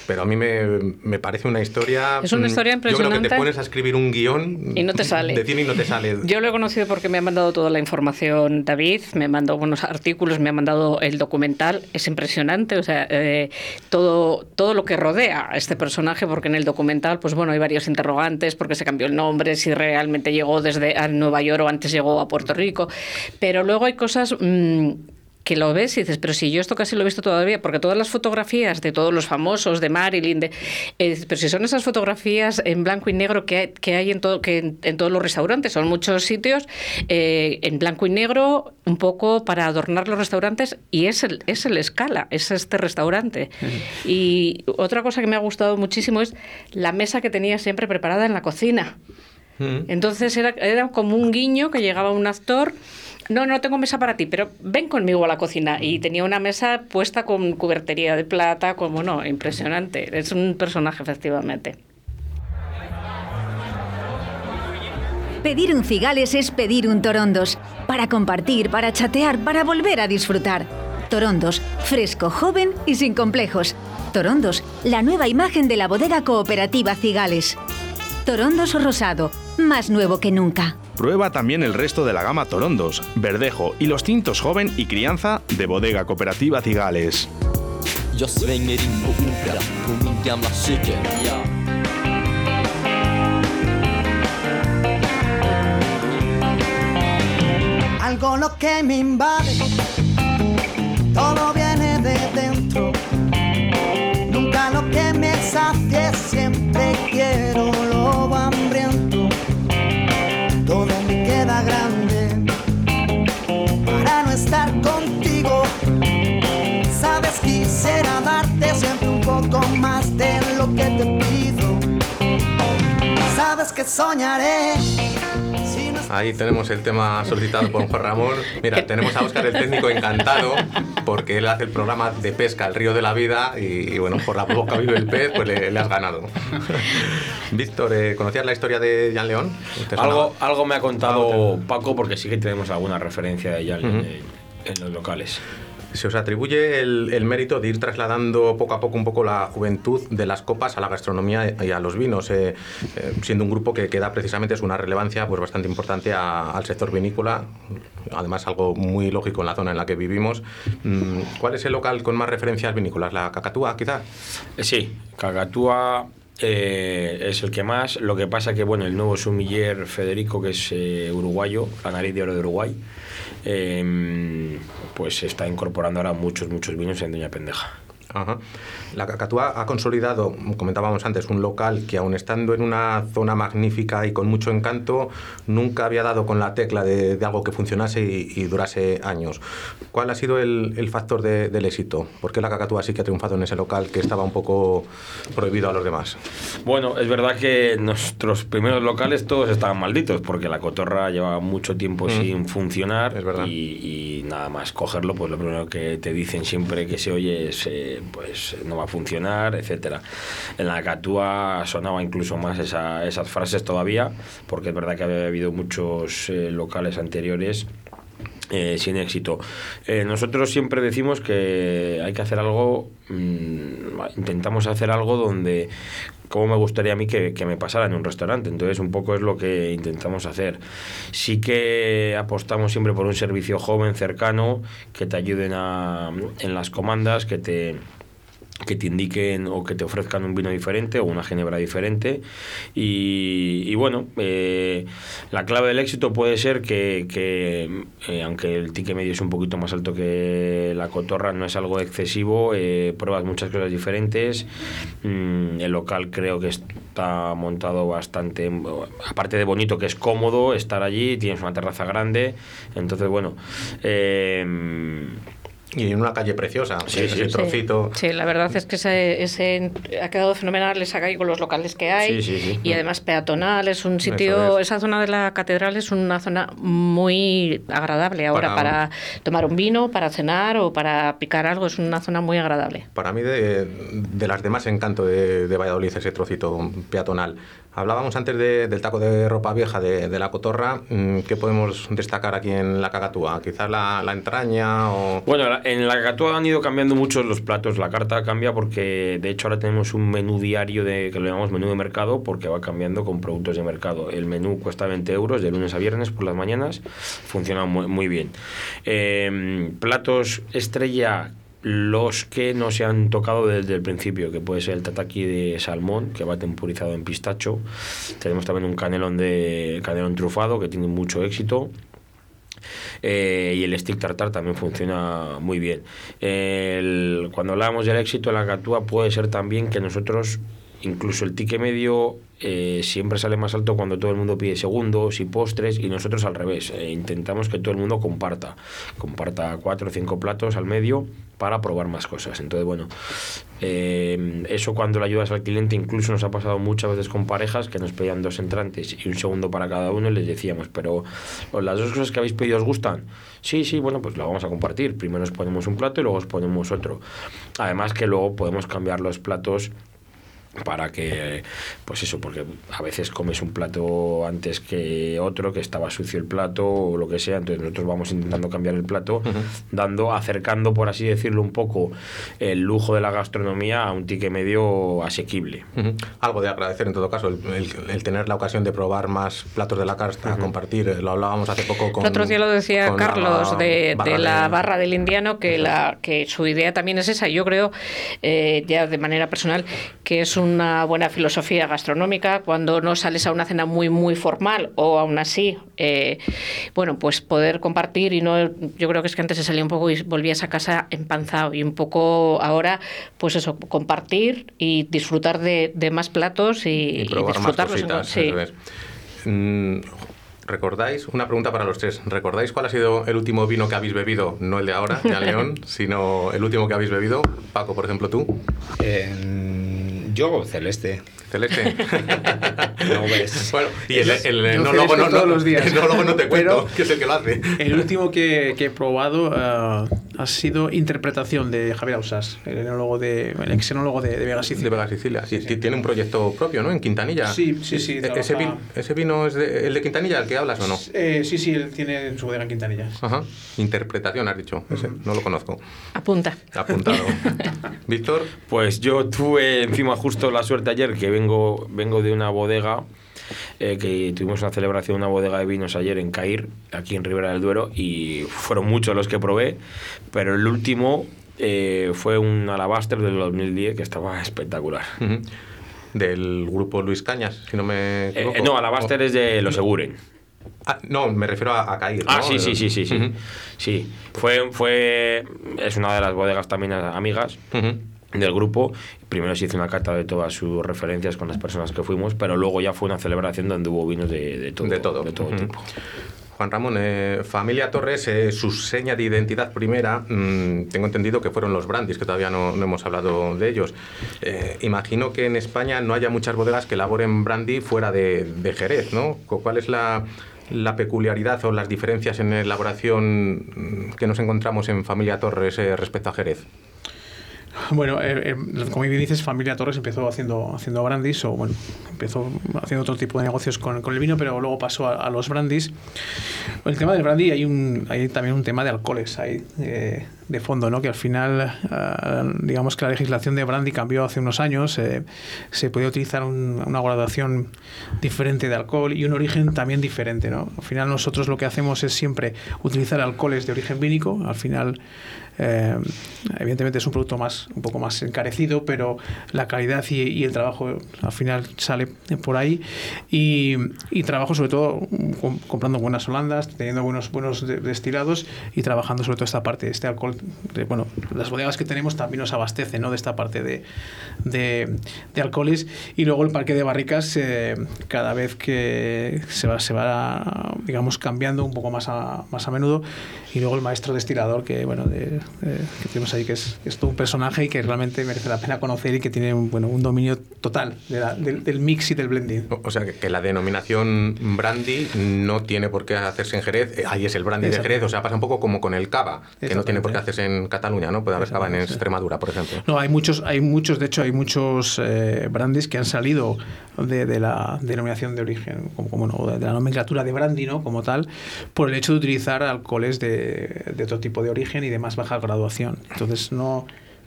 Pero a mí me, me parece una historia. Es una mm, historia Yo creo que impresionante. te pones a escribir un guion. Y no te sale. De cine y no te sale. Yo lo he conocido porque me ha mandado toda la información David, me mandó buenos artículos, me ha mandado el documental, es impresionante, o sea, eh, todo, todo lo que rodea a este personaje, porque en el documental, pues bueno, hay varios interrogantes, porque se cambió el nombre, si realmente llegó desde a Nueva York o antes llegó a Puerto Rico, pero luego hay cosas... mm, que lo ves y dices, pero si yo esto casi lo he visto todavía, porque todas las fotografías de todos los famosos, de Marilyn, de, eh, pero si son esas fotografías en blanco y negro que hay, que hay en, todo, que en, en todos los restaurantes, son muchos sitios eh, en blanco y negro, un poco para adornar los restaurantes, y es el, es el escala, es este restaurante. Y otra cosa que me ha gustado muchísimo es la mesa que tenía siempre preparada en la cocina. Entonces era, era como un guiño que llegaba un actor. No, no tengo mesa para ti, pero ven conmigo a la cocina. Y tenía una mesa puesta con cubertería de plata, como no, impresionante. Es un personaje, efectivamente. Pedir un cigales es pedir un torondos. Para compartir, para chatear, para volver a disfrutar. Torondos, fresco, joven y sin complejos. Torondos, la nueva imagen de la bodega cooperativa Cigales. Torondos rosado, más nuevo que nunca. Prueba también el resto de la gama Torondos, Verdejo y los tintos joven y crianza de Bodega Cooperativa Cigales. Jag svänger in på opera på min gamla cykel ja. Algo lo que me invade, todo viene que soñaré. Ahí tenemos el tema solicitado por Juan Ramón. Mira, tenemos a Óscar el técnico encantado porque él hace el programa de pesca, el río de la vida, y, y bueno, por la boca vive el pez, pues le, le has ganado. Víctor, eh, ¿conocías la historia de Jan León? Algo, algo me ha contado Paco porque sí que tenemos alguna referencia de ella en, Ujú. en- en los locales. Se os atribuye el, el mérito de ir trasladando poco a poco un poco la juventud de las copas a la gastronomía y a los vinos, eh, eh, siendo un grupo que, que da precisamente una relevancia pues, bastante importante al sector vinícola, además algo muy lógico en la zona en la que vivimos. Mm, ¿Cuál es el local con más referencias vinícolas? ¿La Cacatúa, quizá? Eh, Sí, Cacatúa es el que más. Lo que pasa que, bueno, el nuevo sumiller Federico, que es uruguayo, la nariz de oro de Uruguay, eh, pues se está incorporando ahora muchos, muchos vinos en Doña Pendeja. Ajá. La Cacatúa ha consolidado, comentábamos antes, un local que aun estando en una zona magnífica y con mucho encanto, nunca había dado con la tecla de, de algo que funcionase y, y durase años. ¿Cuál ha sido el, el factor de- del éxito? ¿Por qué la Cacatúa sí que ha triunfado en ese local que estaba un poco prohibido a los demás? Bueno, es verdad que nuestros primeros locales todos estaban malditos porque la cotorra llevaba mucho tiempo Mm. sin funcionar Es verdad. y, y nada más cogerlo, pues lo primero que te dicen siempre que se oye es eh, pues no va a funcionar, etcétera. En la Catúa sonaba incluso más esa- esas frases todavía porque es verdad que había habido muchos eh, locales anteriores eh, sin éxito. Eh, nosotros siempre decimos que hay que hacer algo, mm, intentamos hacer algo donde, como me gustaría a mí que, que me pasara en un restaurante. Entonces, un poco es lo que intentamos hacer. Sí que apostamos siempre por un servicio joven, cercano, que te ayuden a, en las comandas, que te que te indiquen o que te ofrezcan un vino diferente o una ginebra diferente. Y, bueno, eh, la clave del éxito puede ser que, que, eh, aunque el ticket medio es un poquito más alto que la cotorra, no es algo excesivo, eh, pruebas muchas cosas diferentes. Mm, el local creo que está montado bastante, aparte de bonito, que es cómodo estar allí, tienes una terraza grande. Entonces, bueno. Y en una calle preciosa, Sí, ese sí. trocito. Sí, sí, la verdad es que ese, ese ha quedado fenomenal esa calle con los locales que hay Sí, sí, sí. y además peatonal, es un sitio, es. esa zona de la catedral es una zona muy agradable ahora Para- para, tomar un vino, para cenar o para picar algo, es una zona muy agradable. Para mí, de, de las demás encanto de, de Valladolid, ese trocito peatonal. Hablábamos antes de- del taco de ropa vieja de, de la cotorra. Mm, ¿Qué podemos destacar aquí en la cacatúa? Quizás la, la entraña o... Bueno, en la Cacatúa han ido cambiando mucho los platos. La carta cambia porque, de hecho, ahora tenemos un menú diario de, que lo llamamos menú de mercado porque va cambiando con productos de mercado. El menú cuesta 20 euros de lunes a viernes por las mañanas. Funciona muy, muy bien. Eh, platos estrella los que no se han tocado desde el principio, que puede ser el tataki de salmón, que va temporizado en pistacho. Tenemos también un canelón de canelón trufado, que tiene mucho éxito. Eh, y el stick tartar también funciona muy bien. El- cuando hablábamos del éxito de la catúa, puede ser también que nosotros, incluso el ticket medio, eh, siempre sale más alto cuando todo el mundo pide segundos y postres, y nosotros al revés. Eh, intentamos que todo el mundo comparta. Comparta cuatro o cinco platos al medio para probar más cosas. Entonces, bueno, eh, eso cuando le ayudas al cliente, incluso nos ha pasado muchas veces con parejas que nos pedían dos entrantes y un segundo para cada uno, y les decíamos, pero ¿os las dos cosas que habéis pedido os gustan. Sí, sí, bueno, pues lo vamos a compartir. Primero nos ponemos un plato y luego os ponemos otro. Además que luego podemos cambiar los platos para que, pues eso, porque a veces comes un plato antes que otro, que estaba sucio el plato o lo que sea, entonces nosotros vamos intentando cambiar el plato, dando, acercando, por así decirlo, un poco el lujo de la gastronomía a un ticket medio asequible. Ujú. Algo de agradecer en todo caso, el, el- el tener la ocasión de probar más platos de la carta, compartir, eh, lo hablábamos hace poco con... El otro día lo decía con la Carlos de, de la de- barra del indiano, que, la, que su idea también es esa. Yo creo, eh, ya de manera personal, que es una buena filosofía gastronómica cuando no sales a una cena muy, muy formal o aún así, eh, bueno, pues poder compartir y no, yo creo que es que antes se salía un poco y volvías a casa empanzado y un poco ahora, pues eso, compartir y disfrutar de, de más platos y, y y probar más disfrutarlos. en- cositas. sí. Mm, ¿Recordáis? Una pregunta para los tres. ¿Recordáis cuál ha sido el último vino que habéis bebido? No el de ahora, ya León, sino el último que habéis bebido. Paco, por ejemplo, tú. Yo, celeste. Celeste. No ves. bueno, y el, el enólogo no, celeste todos no- los días. el enólogo no te cuento, Pero- que es el que lo hace. El último que, que he probado eh, ha sido interpretación de Javier Ausas, el enólogo de, el ex enólogo de, de Vega De Sicilia. Vega Sicilia. Sí, sí, Tiene un proyecto propio, ¿no? En Quintanilla. Sí, sí, sí, E- ¿Ese, vino, ¿Ese vino es de- el de Quintanilla, el que hablas o no? Eh, sí, sí, él tiene en su bodega en Quintanilla. Ajá. Interpretación, has dicho. Ese, no lo conozco. Apunta. Apuntado. Víctor. Pues yo tuve encima justo la suerte ayer que vengo, vengo de una bodega, eh, que tuvimos una celebración, una bodega de vinos ayer en Cair, aquí en Ribera del Duero, y fueron muchos los que probé, pero el último eh, fue un alabaster del 2010 que estaba espectacular. Del grupo Luis Cañas, si no me Eh, equivoco. eh, no, alabaster es de los Seguren. Ah, no, me refiero a, a Cair. Ah, ¿no? sí, sí, sí, sí, sí. Ujú. Sí, fue, fue, es una de las bodegas también amigas Ujú. Del grupo. Primero se hizo una carta de todas sus referencias con las personas que fuimos, pero luego ya fue una celebración donde hubo vinos de, de todo, De todo. de todo tipo. Juan Ramón, eh, familia Torres, eh, su seña de identidad primera, mm, tengo entendido que fueron los brandis, que todavía no, no hemos hablado de ellos. Eh, imagino que en España no haya muchas bodegas que elaboren brandy fuera de, de Jerez, ¿no? Cu- ¿Cuál es la, la peculiaridad o las diferencias en elaboración mm, que nos encontramos en familia Torres respecto a Jerez? Bueno, eh, eh, como bien dices, Familia Torres empezó haciendo, haciendo brandis, o bueno, empezó haciendo otro tipo de negocios con, el vino, pero luego pasó a, los brandis. El tema del brandy, hay, un, también un tema de alcoholes ahí, eh, de fondo, ¿no? que al final, ah, digamos que la legislación de brandy cambió hace unos años, eh, se podía utilizar un- una graduación diferente de alcohol y un origen también diferente. ¿no? Al final nosotros lo que hacemos es siempre utilizar alcoholes de origen vínico, al final eh, evidentemente es un producto más un poco más encarecido, pero la calidad y, y el trabajo al final sale por ahí. Y, y trabajo sobre todo com- comprando buenas holandas, teniendo buenos, buenos de- destilados y trabajando sobre todo esta parte, este alcohol. de- bueno, las bodegas que tenemos también nos abastecen ¿no? de esta parte de, de, de alcoholes. Y luego el parque de barricas, eh, cada vez que se va, se va digamos, cambiando un poco más a, más a menudo. Y luego el maestro destilador, que bueno, de- eh, que tenemos ahí, que es, que es todo un personaje y que realmente merece la pena conocer y que tiene un, bueno, un dominio total de la- del, del mix y del blending. O o sea, que, que la denominación brandy no tiene por qué hacerse en Jerez. Eh, ahí es el brandy de. Jerez. O sea, pasa un poco como con el cava, que no tiene por qué hacerse en Cataluña, ¿no? Puede haber cava en. Extremadura, por ejemplo. No, hay muchos, hay muchos, de hecho, hay muchos eh, brandies que han salido de, de la denominación de origen, como, como no, de la nomenclatura de brandy, ¿no? Como tal, por el hecho de utilizar alcoholes de, de otro tipo de origen y de más baja graduación. Entonces, no,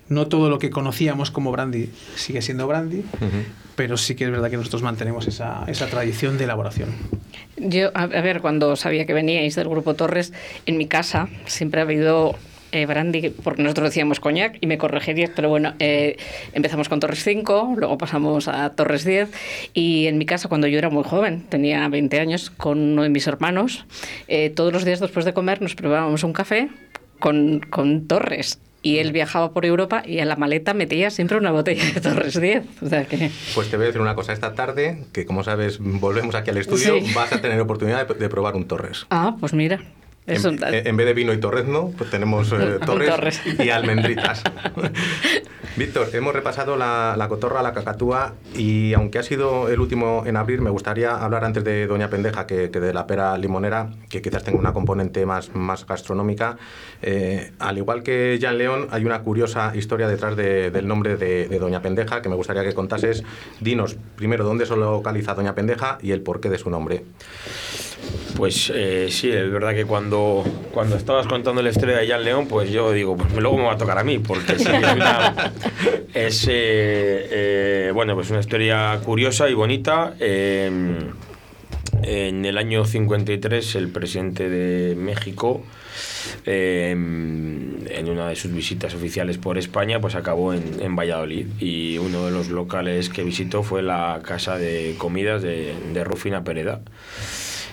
no todo lo que conocíamos como brandy sigue siendo brandy, pero sí que es verdad que nosotros mantenemos esa, esa tradición de elaboración. Yo, a, ver, cuando sabía que veníais del Grupo Torres, en mi casa siempre ha habido eh, brandy, porque nosotros decíamos coñac y me corregí 10, pero bueno, eh, empezamos con Torres 5, luego pasamos a Torres 10 y en mi casa cuando yo era muy joven, tenía 20 años, con uno de mis hermanos, eh, todos los días después de comer nos preparábamos un café con, con Torres. Y él viajaba por Europa y en la maleta metía siempre una botella de Torres 10. O sea que... Pues te voy a decir una cosa esta tarde, que como sabes, volvemos aquí al estudio, Sí. vas a tener oportunidad de, de probar un Torres. Ah, pues mira. Eso, En, en vez de vino y torrezno, pues tenemos eh, torres, Torres. y almendritas. Víctor, hemos repasado la, la cotorra, la cacatúa y aunque ha sido el último en abrir, me gustaría hablar antes de Doña Pendeja que, que de la pera limonera, que quizás tenga una componente más, más gastronómica. Eh, al igual que Jan León, hay una curiosa historia detrás de- del nombre de, de Doña Pendeja que me gustaría que contases. Dinos primero dónde se localiza Doña Pendeja y el porqué de su nombre. Pues eh, sí, es verdad que cuando, cuando estabas contando la historia de Jan León, pues yo digo, pues luego me va a tocar a mí, porque sí, es, una- es, eh, eh, bueno, pues una historia curiosa y bonita. Eh, en el año 53, el presidente de México, eh, en una de sus visitas oficiales por España, pues acabó en, en Valladolid. Y uno de los locales que visitó fue la casa de comidas de, de Rufina Pereda.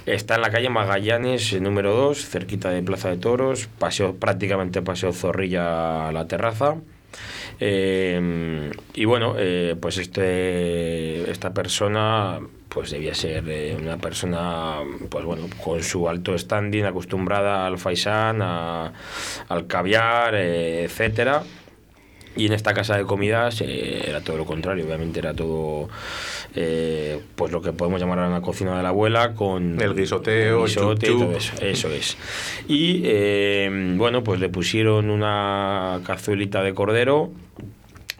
Está en la calle Magallanes, eh, número 2, cerquita de Plaza de Toros, paseo, prácticamente paseo Zorrilla a la terraza. Eh, y bueno, eh, pues este, esta persona pues debía ser una persona pues bueno con su alto standing acostumbrada al faisán al caviar etcétera y en esta casa de comidas eh, era todo lo contrario, obviamente era todo eh, pues lo que podemos llamar una cocina de la abuela con El guisoteo, el guisote chup, todo eso, eso es. Y eh, bueno, pues le pusieron una cazuelita de cordero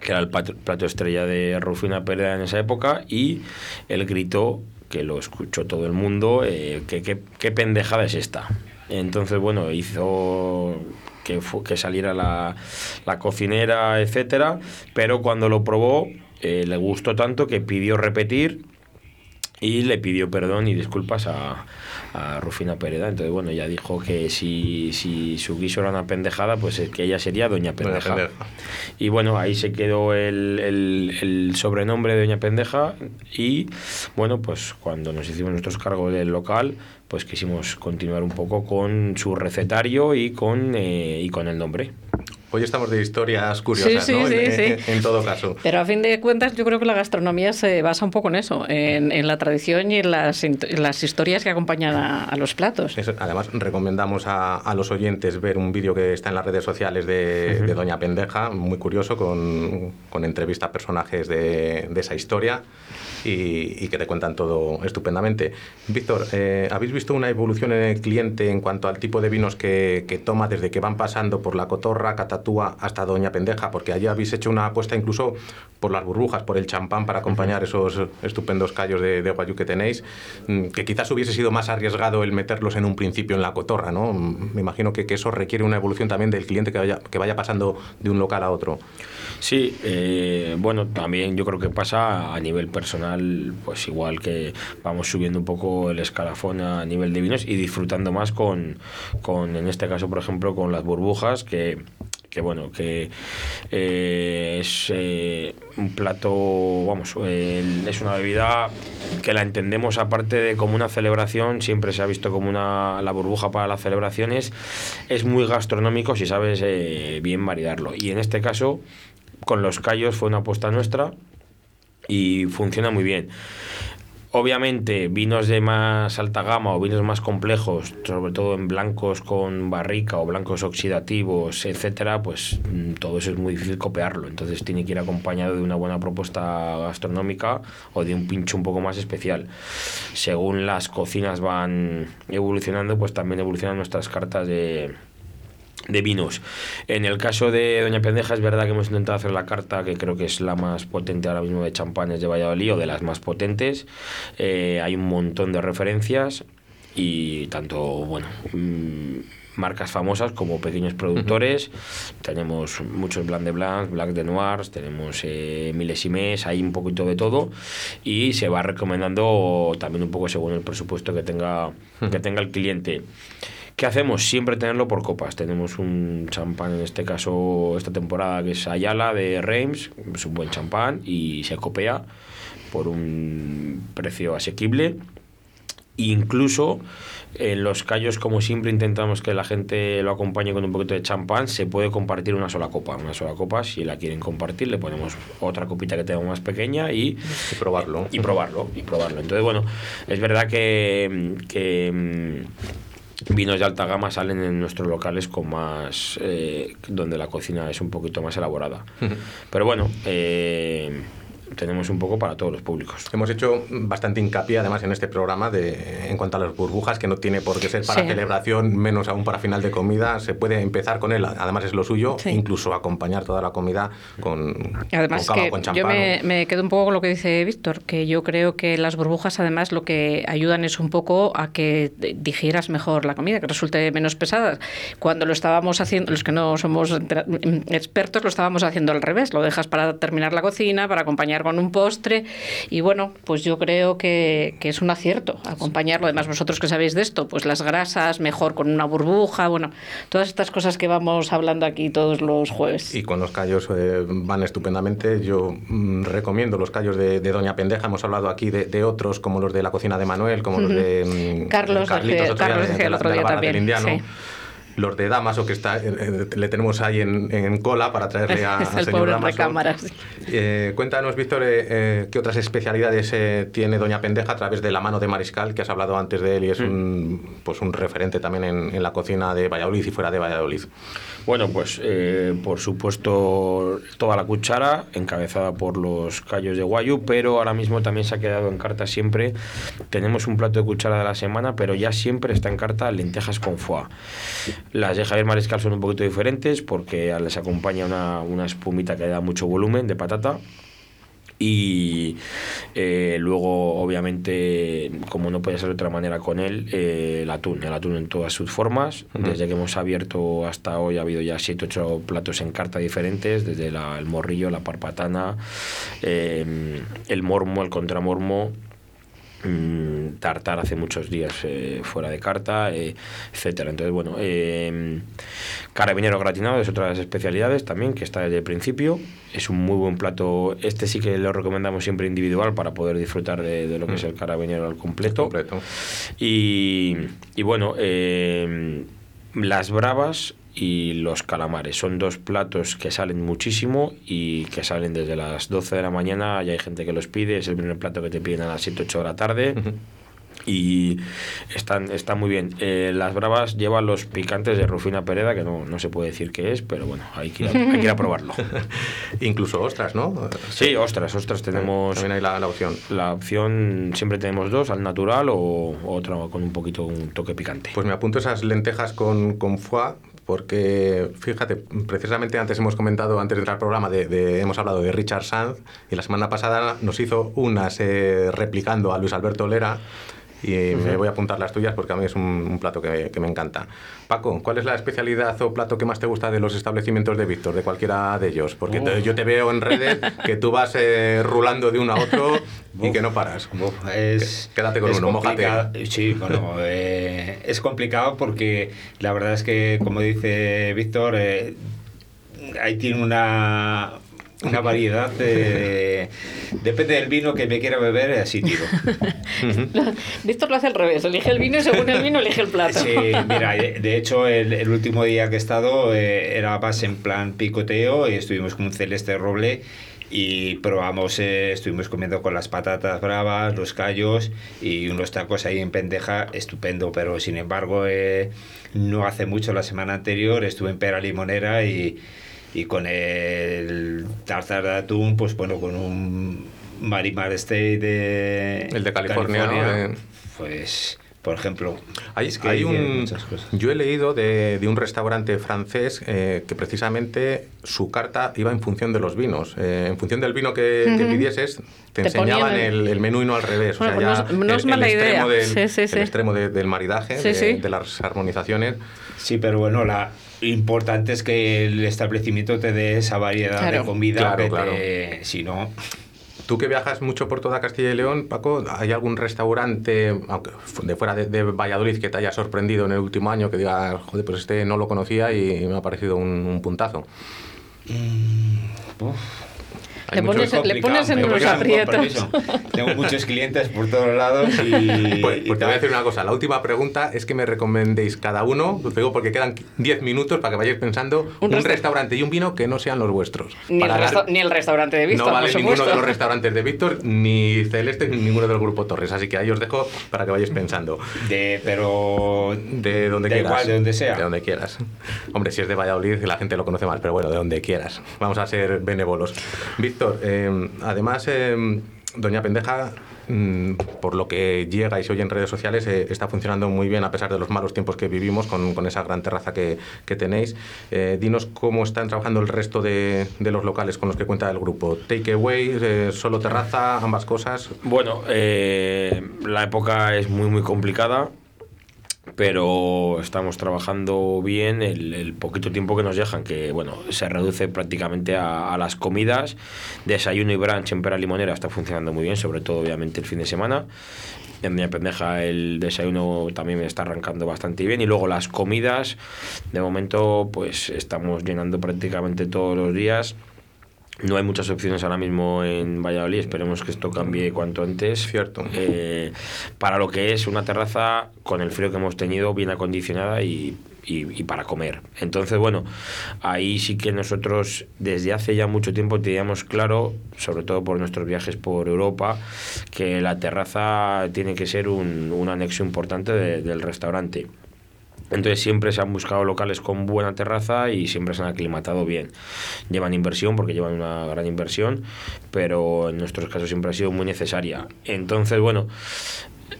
que era el plato, plato estrella de Rufina Pérez en esa época, y él gritó, que lo escuchó todo el mundo, eh, que- qué pendejada es esta. Entonces, bueno, hizo que, fu- que saliera la, la cocinera, etcétera, pero cuando lo probó, eh, le gustó tanto que pidió repetir y le pidió perdón y disculpas a, a Rufina Pereda. Entonces, bueno, ella dijo que si, si su guiso era una pendejada, pues es que ella sería Doña Doña Pendeja. Pendeja. Y bueno, ahí se quedó el, el- el sobrenombre de Doña Pendeja y bueno, pues cuando nos hicimos nuestros cargos del local, pues quisimos continuar un poco con su recetario y con, eh, y con el nombre. Hoy estamos de historias curiosas, Sí, sí, ¿no? sí, en, en- en todo caso. Pero a fin de cuentas, yo creo que la gastronomía se basa un poco en eso, en, en la tradición y en las, las historias que acompañan a, a los platos. Eso, además, recomendamos a, a los oyentes ver un vídeo que está en las redes sociales de, de Doña Pendeja, muy curioso, con, con entrevista a personajes de, de esa historia y, y que te cuentan todo estupendamente. Víctor, eh, ¿habéis visto una evolución en el cliente en cuanto al tipo de vinos que, que toma desde que van pasando por la cotorra, catatúa hasta Doña Pendeja? Porque allí habéis hecho una apuesta incluso por las burbujas, por el champán para acompañar esos estupendos callos de, de guayú que tenéis, mm, que quizás hubiese sido más arriesgado el meterlos en un principio en la cotorra, ¿no? Mm, Me imagino que, que eso requiere una evolución también del cliente que vaya, que vaya pasando de un local a otro. Sí, eh, bueno, también yo creo que pasa a nivel personal, pues igual que vamos subiendo un poco el escalafón a nivel de vinos y disfrutando más con, con en este caso, por ejemplo, con las burbujas, que, que bueno, que eh, es eh, un plato, vamos, es una bebida que la entendemos aparte de como una celebración, siempre se ha visto como una, la burbuja para las celebraciones, es muy gastronómico si sabes eh, bien maridarlo. Y en este caso, con los callos fue una apuesta nuestra y funciona muy bien. Obviamente, vinos de más alta gama o vinos más complejos, sobre todo en blancos con barrica o blancos oxidativos, etcétera, pues mm, todo eso es muy difícil copiarlo. Entonces tiene que ir acompañado de una buena propuesta gastronómica o de un pincho un poco más especial. Según las cocinas van evolucionando, pues también evolucionan nuestras cartas de, de vinos. En el caso de Doña Pendeja es verdad que hemos intentado hacer la carta que creo que es la más potente ahora mismo de champanes de Valladolid o de las más potentes. Eh, hay un montón de referencias y tanto, bueno, mm, marcas famosas como pequeños productores. Tenemos muchos Blanc de Blanc, Black de Noirs, tenemos eh, milésimes, hay un poquito de todo y se va recomendando también un poco según el presupuesto que tenga, que tenga el cliente. ¿Qué hacemos? Siempre tenerlo por copas. Tenemos un champán, en este caso, esta temporada, que es Ayala de Reims, es un buen champán y se copea por un precio asequible. Incluso en los callos, como siempre, intentamos que la gente lo acompañe con un poquito de champán. Se puede compartir una sola copa. Una sola copa, si la quieren compartir, le ponemos otra copita que tenga más pequeña y, Y probarlo. y probarlo. Y probarlo. Entonces, bueno, es verdad que, que mm, vinos de alta gama salen en nuestros locales con más. eh, donde la cocina es un poquito más elaborada. Pero bueno, eh, tenemos un poco para todos los públicos. Hemos hecho bastante hincapié, además, en este programa de, en cuanto a las burbujas, que no tiene por qué ser para Sí. celebración, menos aún para final de comida. Se puede empezar con él, además es lo suyo, Sí. incluso acompañar toda la comida con, Además, con cava o que con yo champán. me, me quedo un poco con lo que dice Víctor, que yo creo que las burbujas, además, lo que ayudan es un poco a que digieras mejor la comida, que resulte menos pesada. Cuando lo estábamos haciendo, los que no somos expertos, lo estábamos haciendo al revés. Lo dejas para terminar la cocina, para acompañar con un postre. Y bueno, pues yo creo que, que es un acierto acompañarlo. Además, vosotros que sabéis de esto, pues las grasas, mejor con una burbuja, bueno, todas estas cosas que vamos hablando aquí todos los jueves. Y con los callos eh, van estupendamente. Yo mm, recomiendo los callos de, de Doña Pendeja. Hemos hablado aquí de, de otros, como los de la cocina de Manuel, como los de mm, Carlos Carlitos, decía- otro día Carlos de- decía de el la- otro de la día barra del también, Indiano. sí. Los de Damaso, que está, eh, eh, le tenemos ahí en, en cola para traerle a, al señor Damaso. Eh, cuéntanos, Víctor, eh, eh, qué otras especialidades eh, tiene Doña Pendeja a través de la mano de Mariscal, que has hablado antes de él y es un, pues un referente también en, en la cocina de Valladolid y fuera de Valladolid. Bueno, pues eh, por supuesto toda la cuchara, encabezada por los callos de guayu, pero ahora mismo también se ha quedado en carta siempre. Tenemos un plato de cuchara de la semana, pero ya siempre está en carta lentejas con foie. Las de Javier Mariscal son un poquito diferentes porque les acompaña una, una espumita que da mucho volumen de patata. Y eh, luego, obviamente, como no puede ser de otra manera con él, eh, el atún, el atún en todas sus formas. Desde que hemos abierto hasta hoy ha habido ya 7 8 platos en carta diferentes, desde la- el morrillo, la parpatana, eh, el mormo, el contramormo, mm, tartar hace muchos días eh, fuera de carta, eh, etcétera. Entonces, bueno, eh, carabinero gratinado es otra de las especialidades también que está desde el principio. Es un muy buen plato. Este sí que lo recomendamos siempre individual para poder disfrutar de, de lo que es el carabinero al completo. Completo. Y, y bueno, eh, las bravas y los calamares son dos platos que salen muchísimo y que salen desde las 12 de la mañana. Ya hay gente que los pide, es el primer plato que te piden a las 7, 8 de la tarde. Y están, están muy bien. Eh, las bravas llevan los picantes de Rufina Pereda, que no, no se puede decir qué es, pero bueno, hay que ir a, hay que ir a probarlo. Incluso ostras, ¿no? Sí, ostras, ostras, tenemos También hay la, la opción. la opción, siempre tenemos dos, al natural o otra con un poquito, un toque picante. Pues me apunto esas lentejas con, con foie, porque fíjate, precisamente antes hemos comentado, antes de entrar al programa, de, hemos hablado de Richard Sanz, y la semana pasada nos hizo unas replicando a Luis Alberto Lera. Y me voy a apuntar las tuyas porque a mí es un, un plato que, que me encanta. Paco, ¿cuál es la especialidad o plato que más te gusta de los establecimientos de Víctor, de cualquiera de ellos? Porque te- yo te veo en redes que tú vas eh, rulando de uno a otro y que no paras. Uf, es, Quédate con es uno, complicado. Sí, bueno, eh, es complicado porque la verdad es que, como dice Víctor, eh, ahí tiene una, una variedad. de- depende del vino que me quiera beber, así tiro. Víctor lo hace al revés, elige el vino y según el vino elige el plato. Sí, mira, de, de hecho, el, el último día que he estado eh, era más en plan picoteo y estuvimos con un celeste roble y probamos, eh, estuvimos comiendo con las patatas bravas, los callos y unos tacos ahí en pendeja, estupendo, pero sin embargo, eh, no hace mucho, la semana anterior, estuve en Pera Limonera y, y con el tartar de atún, pues bueno, con un Marimar State de, El de California, ¿no? Eh. pues, por ejemplo, Hay, es que hay un, muchas cosas. yo he leído de, de un restaurante francés eh, que precisamente su carta iba en función de los vinos. Eh, en función del vino que, que Ujú. pidieses, te, Te enseñaban el- el, menú y no al revés. Bueno, o sea, pues ya no es- mala extremo idea. del, Sí, sí, sí. el extremo de- del maridaje, Sí, de, sí. de las armonizaciones. Sí, pero bueno, la importante es que el establecimiento te dé esa variedad Claro. de comida Claro, que claro. te- si no, Tú que viajas mucho por toda Castilla y León, Paco, ¿hay algún restaurante, de fuera de, de Valladolid, que te haya sorprendido en el último año, que diga, joder, pues este no lo conocía y me ha parecido un, un puntazo? Hay Le pones, le pones en unos aprietos. Tengo muchos clientes por todos lados y, Pues, y pues te voy a decir una cosa. La última pregunta es que me recomendéis cada uno, os digo porque quedan 10 minutos para que vayáis pensando, Un un, resta- restaurante y un vino que no sean los vuestros. Ni el, Para resta- ni el restaurante de Víctor, no vale ninguno supuesto. de los restaurantes de Víctor, ni Celeste, ni ninguno del Grupo Torres. Así que ahí os dejo para que vayáis pensando. De, pero De donde quieras. igual, de donde sea. De donde quieras. Hombre, si es de Valladolid, la gente lo conoce más, pero bueno, de donde quieras. Vamos a ser benévolos. Víctor, eh, además, eh, Doña Pendeja, mm, por lo que llega y se oye en redes sociales, eh, está funcionando muy bien a pesar de los malos tiempos que vivimos con, con esa gran terraza que, que tenéis. Eh, dinos cómo están trabajando el resto de, de los locales con los que cuenta el grupo. Takeaway, eh, solo terraza, ambas cosas. Bueno, eh, la época es muy muy complicada, pero estamos trabajando bien el, el poquito tiempo que nos dejan, que bueno, se reduce prácticamente a, las comidas, desayuno y brunch en Pera Limonera está funcionando muy bien, sobre todo obviamente el fin de semana. En Doña Pendeja el desayuno también me está arrancando bastante bien y luego las comidas, de momento pues estamos llenando prácticamente todos los días. No hay muchas opciones ahora mismo en Valladolid, esperemos que esto cambie cuanto antes. Cierto. Eh, para lo que es una terraza con el frío que hemos tenido, bien acondicionada y, y- y para comer. Entonces, bueno, ahí sí que nosotros desde hace ya mucho tiempo teníamos claro, sobre todo por nuestros viajes por Europa, que la terraza tiene que ser un, un anexo importante de- del restaurante. Entonces siempre se han buscado locales con buena terraza y siempre se han aclimatado bien. Llevan inversión porque llevan una gran inversión, pero en nuestros casos siempre ha sido muy necesaria. Entonces, bueno,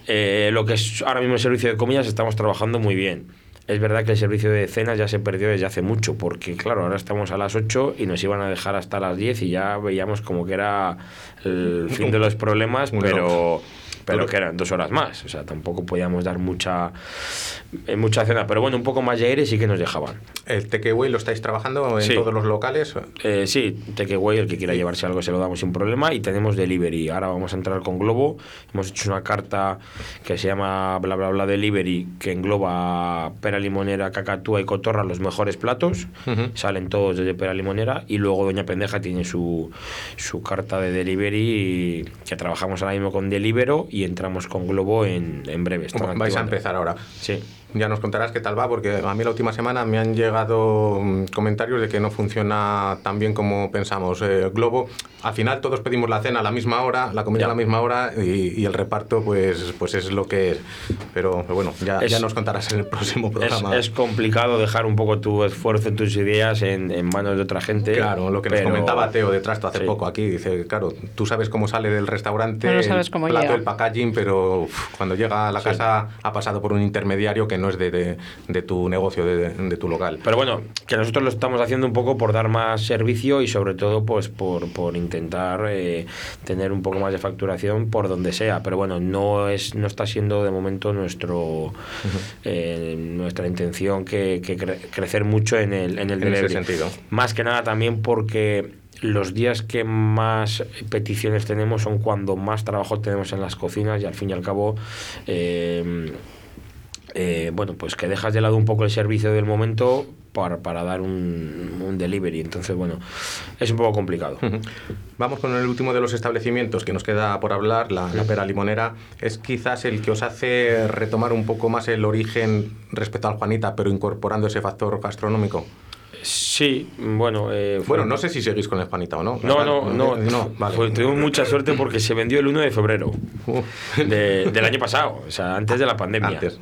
eh, lo que es ahora mismo el servicio de comidas estamos trabajando muy bien. Es verdad que el servicio de cenas ya se perdió desde hace mucho, porque claro, ahora estamos a las 8 y nos iban a dejar hasta las 10 y ya veíamos como que era el fin de los problemas, pero Pero- que eran dos horas más, o sea, tampoco podíamos dar mucha eh, mucha cena, pero bueno, un poco más de aire sí que nos dejaban. ¿El takeaway lo estáis trabajando en Sí. todos los locales? Eh, sí, takeaway, el que quiera llevarse algo se lo damos sin problema y tenemos delivery. Ahora vamos a entrar con Globo. Hemos hecho una carta que se llama bla bla bla delivery que engloba pera limonera, cacatúa y cotorra los mejores platos. Salen todos desde pera limonera y luego Doña Pendeja tiene su, su carta de delivery que trabajamos ahora mismo con Delivero y entramos con Globo en, en breve. Vais a empezar ahora. Sí. Ya nos contarás qué tal va, porque a mí la última semana me han llegado mm, comentarios de que no funciona tan bien como pensamos. Eh, Globo, al final todos pedimos la cena a la misma hora, la comida Ya. a la misma hora y, y el reparto pues, pues es lo que es. Pero, pero bueno, ya, Es- ya nos contarás en el próximo Es, programa. es complicado dejar un poco tu esfuerzo, tus ideas en, en manos de otra gente. Claro, lo que nos pero- comentaba Teo de Trasto hace Sí. poco aquí, dice, claro, tú sabes cómo sale del restaurante, No, sabes el cómo plato, llega. el packaging, pero uf, cuando llega a la Sí. casa ha pasado por un intermediario que no es de, de- de tu negocio, de, de tu local. Pero bueno, que nosotros lo estamos haciendo un poco por dar más servicio y sobre todo pues por, por intentar eh, tener un poco más de facturación por donde sea. Pero bueno, no es no está siendo de momento nuestro eh, nuestra intención que, que cre- crecer mucho en el, en el En ese sentido. Más que nada también porque los días que más peticiones tenemos son cuando más trabajo tenemos en las cocinas y al fin y al cabo eh, eh, bueno, pues que dejas de lado un poco el servicio del momento para, para dar un, un delivery. Entonces, bueno, es un poco complicado. Vamos con el último de los establecimientos que nos queda por hablar, la, la pera limonera. Es quizás el que os hace retomar un poco más el origen respecto al Juanita, pero incorporando ese factor gastronómico. Sí, bueno. eh, fue- Bueno, no sé si seguís con el Juanita o no. No, no, no. no vale. Tuvimos mucha suerte porque se vendió el 1 de febrero de- del año pasado, o sea, antes de la pandemia. Antes.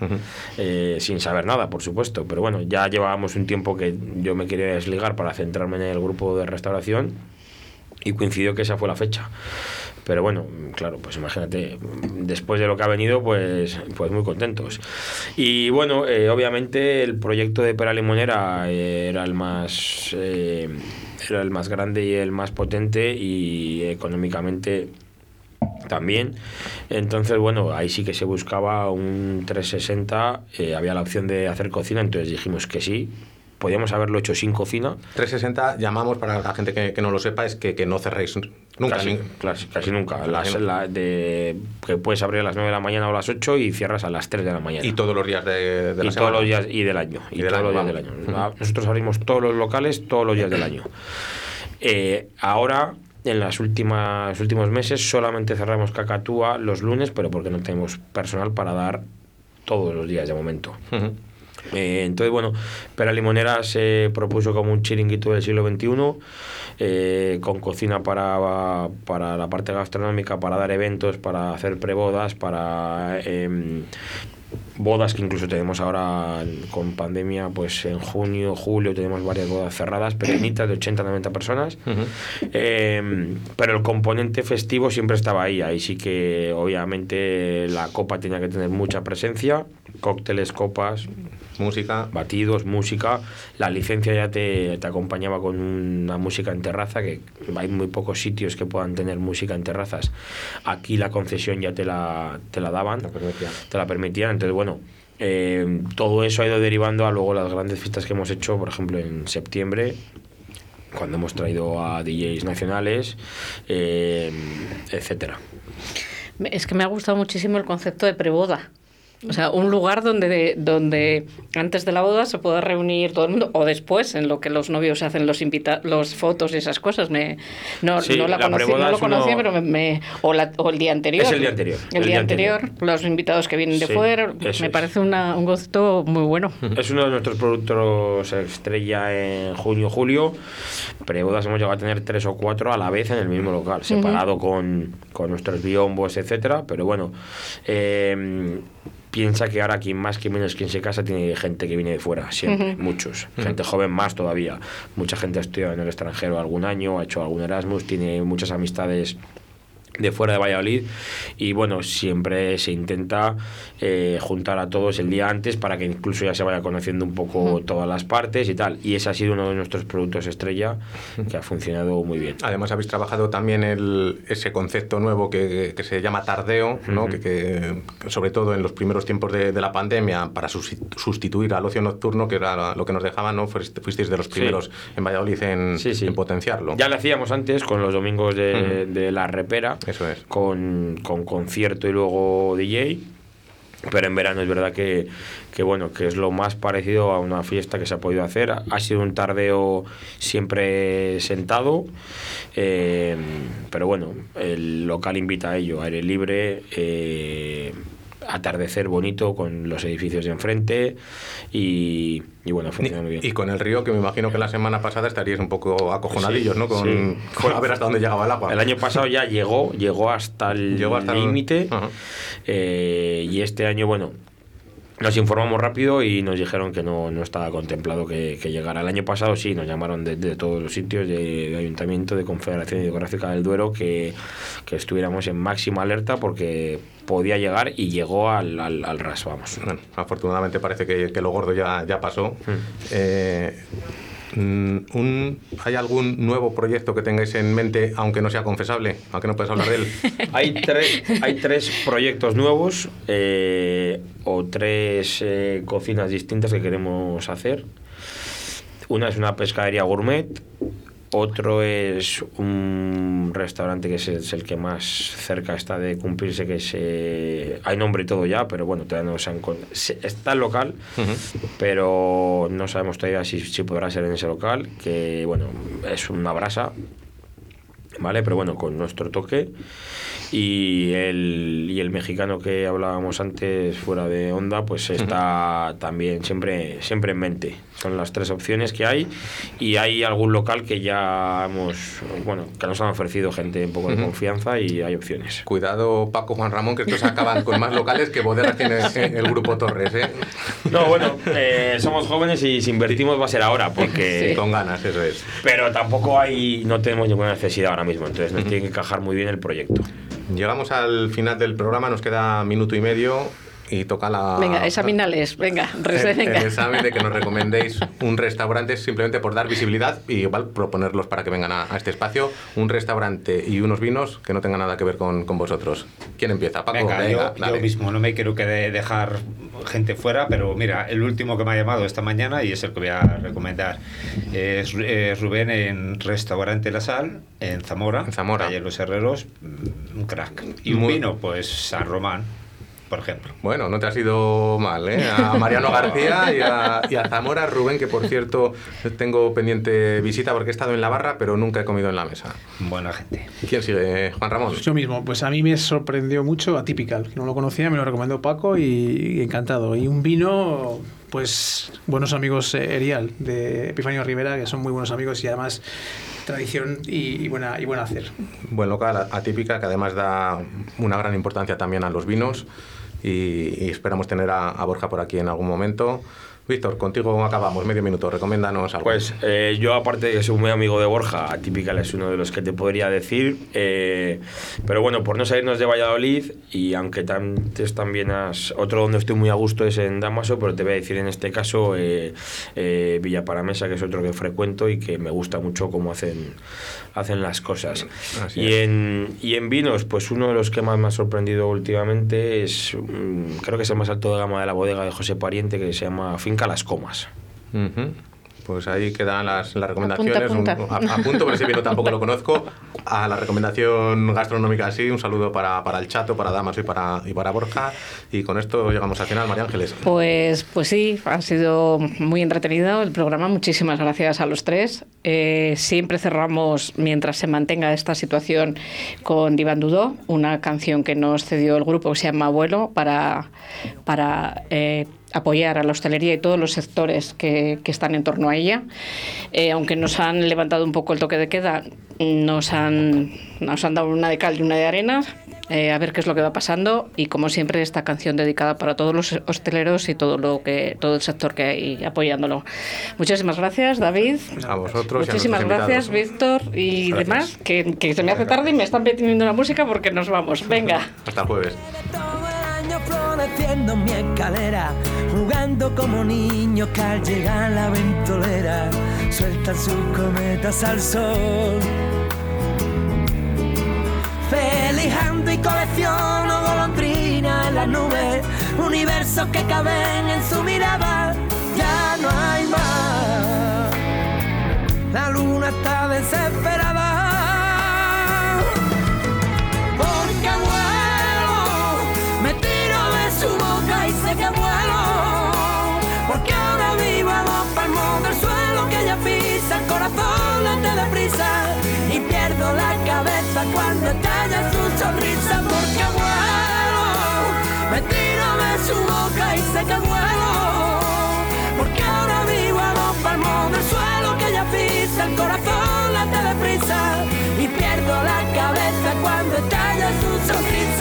Eh, sin saber nada, por supuesto. Pero bueno, ya llevábamos un tiempo que yo me quería desligar para centrarme en el grupo de restauración y coincidió que esa fue la fecha. Pero bueno, claro, pues imagínate, después de lo que ha venido, pues, pues muy contentos. Y bueno, eh, obviamente el proyecto de Pera Limonera eh, era el más eh, era el más grande y el más potente y económicamente también. Entonces, bueno, ahí sí que se buscaba un 360, eh, había la opción de hacer cocina, entonces dijimos que sí. Podíamos haberlo hecho sin cocina. 360 llamamos, para la gente que, que no lo sepa, es que, que no cerréis nunca. Casi, casi, casi nunca. Las- la- de, que puedes abrir a las 9 de la mañana o a las 8 y cierras a las 3 de la mañana. Y todos los días de, de la y semana. todos los días y del año y, Y del todos año, los días del año nosotros abrimos todos los locales todos los días del año Eh, ahora en las últimas últimos meses solamente cerramos cacatúa los lunes pero porque no tenemos personal para dar todos los días de momento Ujú. Eh, entonces, bueno, Pera Limonera se propuso como un chiringuito del siglo XXI, eh, con cocina para, para la parte gastronómica, para dar eventos, para hacer prebodas, para em, bodas que incluso tenemos ahora con pandemia, pues en junio, julio tenemos varias bodas cerradas, pequeñitas de 80-90 personas. Ujú. Eh, pero el componente festivo siempre estaba ahí. Ahí sí que obviamente la copa tenía que tener mucha presencia. Cócteles, copas, Música. batidos, música. La licencia ya te, te acompañaba con una música en terraza, que hay muy pocos sitios que puedan tener música en terrazas. Aquí la concesión ya te la, te la daban, te la permitían. Entonces, bueno, eh, todo eso ha ido derivando a luego las grandes fiestas que hemos hecho, por ejemplo, en septiembre, cuando hemos traído a DJs nacionales, eh, etcétera. Es que me ha gustado muchísimo el concepto de preboda. O sea, un lugar donde, donde antes de la boda se pueda reunir todo el mundo, o después, en lo que los novios hacen los invita los fotos y esas cosas. Me, no, Sí, no, la la conocí, no lo es uno- conocía, pero me, me- o, la- o el día anterior. Es el día anterior, El, día, anterior, los invitados que vienen de Sí, fuera. Me es. parece una- un concepto muy bueno. Es uno de nuestros productos estrella en junio julio. Prebodas hemos llegado a tener tres o cuatro a la vez en el mismo local, separado con, con nuestros biombos, etcétera. Pero bueno, eh, piensa que ahora quien más, quien menos, quien se casa, tiene gente que viene de fuera, siempre, muchos. Gente joven más todavía. Mucha gente ha estudiado en el extranjero algún año, ha hecho algún Erasmus, tiene muchas amistades de fuera de Valladolid y bueno siempre se intenta eh, juntar a todos el día antes para que incluso ya se vaya conociendo un poco todas las partes y tal y ese ha sido uno de nuestros productos estrella que ha funcionado muy bien Además habéis trabajado también el, ese concepto nuevo que, que se llama tardeo, ¿no? Ujú. que, que, sobre todo en los primeros tiempos de, de la pandemia, para susti- sustituir al ocio nocturno, que era lo que nos dejaba, ¿no? Fuiste- fuisteis de los primeros en Valladolid en, Sí, sí. en potenciarlo. ya lo hacíamos antes con los domingos de, de la repera Eso es. con, con concierto y luego DJ pero en verano es verdad que, que bueno que es lo más parecido a una fiesta que se ha podido hacer ha sido un tardeo siempre sentado eh, pero bueno el local invita a ello aire libre eh, atardecer bonito con los edificios de enfrente y, y bueno funciona muy bien Y con el río, que me imagino que la semana pasada estaríais un poco acojonadillos, Sí, ¿no? Con, sí. con a ver hasta dónde llegaba el agua. El año pasado ya llegó, llegó hasta el límite. Eh, y este año, bueno, nos informamos rápido y nos dijeron que no, no estaba contemplado que, que llegara. El año pasado sí, nos llamaron de, de todos los sitios, de, de Ayuntamiento, de Confederación Hidrográfica del Duero, que, que estuviéramos en máxima alerta porque podía llegar y llegó al, al, al ras, vamos. Bueno, afortunadamente parece que, que lo gordo ya, ya pasó. Eh, mm, un- ¿Hay algún nuevo proyecto que tengáis en mente, aunque no sea confesable, aunque no puedas hablar de él? Hay tres, hay tres proyectos nuevos eh, o tres eh, cocinas distintas que queremos hacer. Una es una pescadería gourmet, otro es un restaurante que es, es el que más cerca está de cumplirse, que es... eh, hay nombre y todo ya, pero bueno, todavía no se han... se- Está el local, pero no sabemos todavía si, si podrá ser en ese local, que bueno, es una brasa, ¿vale? Pero bueno, con nuestro toque. Y el, y el mexicano que hablábamos antes fuera de onda, pues está también siempre, siempre en mente. Son las tres opciones que hay. Y hay algún local que ya hemos, bueno, que nos han ofrecido gente un poco de Ujú. confianza y hay opciones. Cuidado, Paco Juan Ramón, que estos acaban con más locales que bodegas tiene el grupo Torres, ¿eh? No, bueno, eh, somos jóvenes y si invertimos va a ser ahora, porque... Con ganas, eso es. Pero tampoco hay, no tenemos ninguna necesidad ahora mismo, entonces nos tiene que encajar muy bien el proyecto. Llegamos al final del programa, nos queda minuto y medio y toca la... Venga, examinales, venga, el, rese- el venga. examen de que nos recomendéis un restaurante simplemente por dar visibilidad y igual proponerlos para que vengan a, a este espacio, un restaurante y unos vinos que no tengan nada que ver con, con vosotros. ¿Quién empieza? Paco, Venga, venga, yo, dale. yo mismo no me quiero que de- dejar gente fuera, pero mira, el último que me ha llamado esta mañana y es el que voy a recomendar es Rubén en Restaurante La Sal, en Zamora, En Zamora. calle Los Herreros, mm, un crack. Y un Muy- vino, pues San Román, por ejemplo. Bueno, no te has ido mal, ¿eh? A Mariano García y a, y a Zamora Rubén, que por cierto tengo pendiente visita porque he estado en la barra, pero nunca he comido en la mesa. Buena gente. ¿Quién sigue? Juan Ramón. Yo mismo, pues a mí me sorprendió mucho Atypical, que no lo conocía, me lo recomendó Paco y, encantado. Y un vino, pues buenos amigos eh, Erial, de Epifanio Rivera, que son muy buenos amigos y además tradición y, y buena, y buen hacer. Buen local, atípica, que además da una gran importancia también a los vinos y, y esperamos tener a, a Borja por aquí en algún momento. Víctor, contigo acabamos, medio minuto, recomiéndanos algo. Pues eh, yo, aparte de que soy muy amigo de Borja, Atypical es uno de los que te podría decir. eh, pero bueno, por no salirnos de Valladolid, y aunque antes también has. Otro donde estoy muy a gusto es en Damaso, pero te voy a decir en este caso eh, eh, Villa Paramesa, que es otro que frecuento y que me gusta mucho cómo hacen, hacen las cosas. Así Y en, y en vinos, pues uno de los que más me ha sorprendido últimamente es. mm, creo que es el más alto de gama de la bodega de José Pariente, que se llama Finca Las Comas. Ujú. Pues ahí quedan las, las recomendaciones. Apunta, Un- apunta. a- apunto, pero ese vino tampoco lo conozco. A la recomendación gastronómica sí, un saludo para, para el Chato, para Damas y para, y para Borja. Y con esto llegamos al final, María Ángeles. Pues, pues sí, ha sido muy entretenido el programa. Muchísimas gracias a los tres. Eh, siempre cerramos, mientras se mantenga esta situación, con Divan Dudó, una canción que nos cedió el grupo que se llama Abuelo para, para eh, apoyar a la hostelería y todos los sectores que, que están en torno a ella. Eh, aunque nos han levantado un poco el toque de queda, nos han, nos han dado una de cal y una de arena. eh, a ver qué es lo que va pasando y como siempre esta canción dedicada para todos los hosteleros y todo lo que todo el sector que hay apoyándolo. Muchísimas gracias David. A vosotros. y a Muchísimas gracias. Víctor y Gracias. demás que, que se me hace tarde y me están pidiendo la música porque nos vamos. Venga. Hasta el jueves. En mi escalera, jugando como niños que al llegar la ventolera sueltan sus cometas al sol. Felijando y colecciono golondrinas en las nubes, universos que caben en su mirada, ya no hay más. La luna está desesperada. Cuando estalla su sonrisa. Porque vuelo, me tiro de su boca y sé que vuelo. Porque ahora vivo a dos palmos del suelo que ella pisa, el corazón late deprisa y pierdo la cabeza cuando estalla su sonrisa.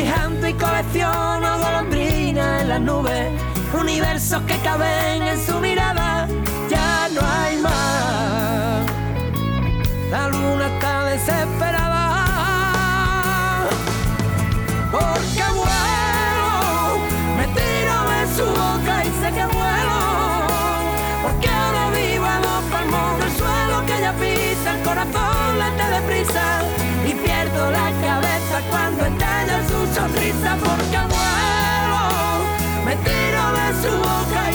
Felijando y colecciono golondrinas en las nubes, universos que caben en su mirada, ya no hay más. La luna está desesperada. Porque vuelo, me tiro de su boca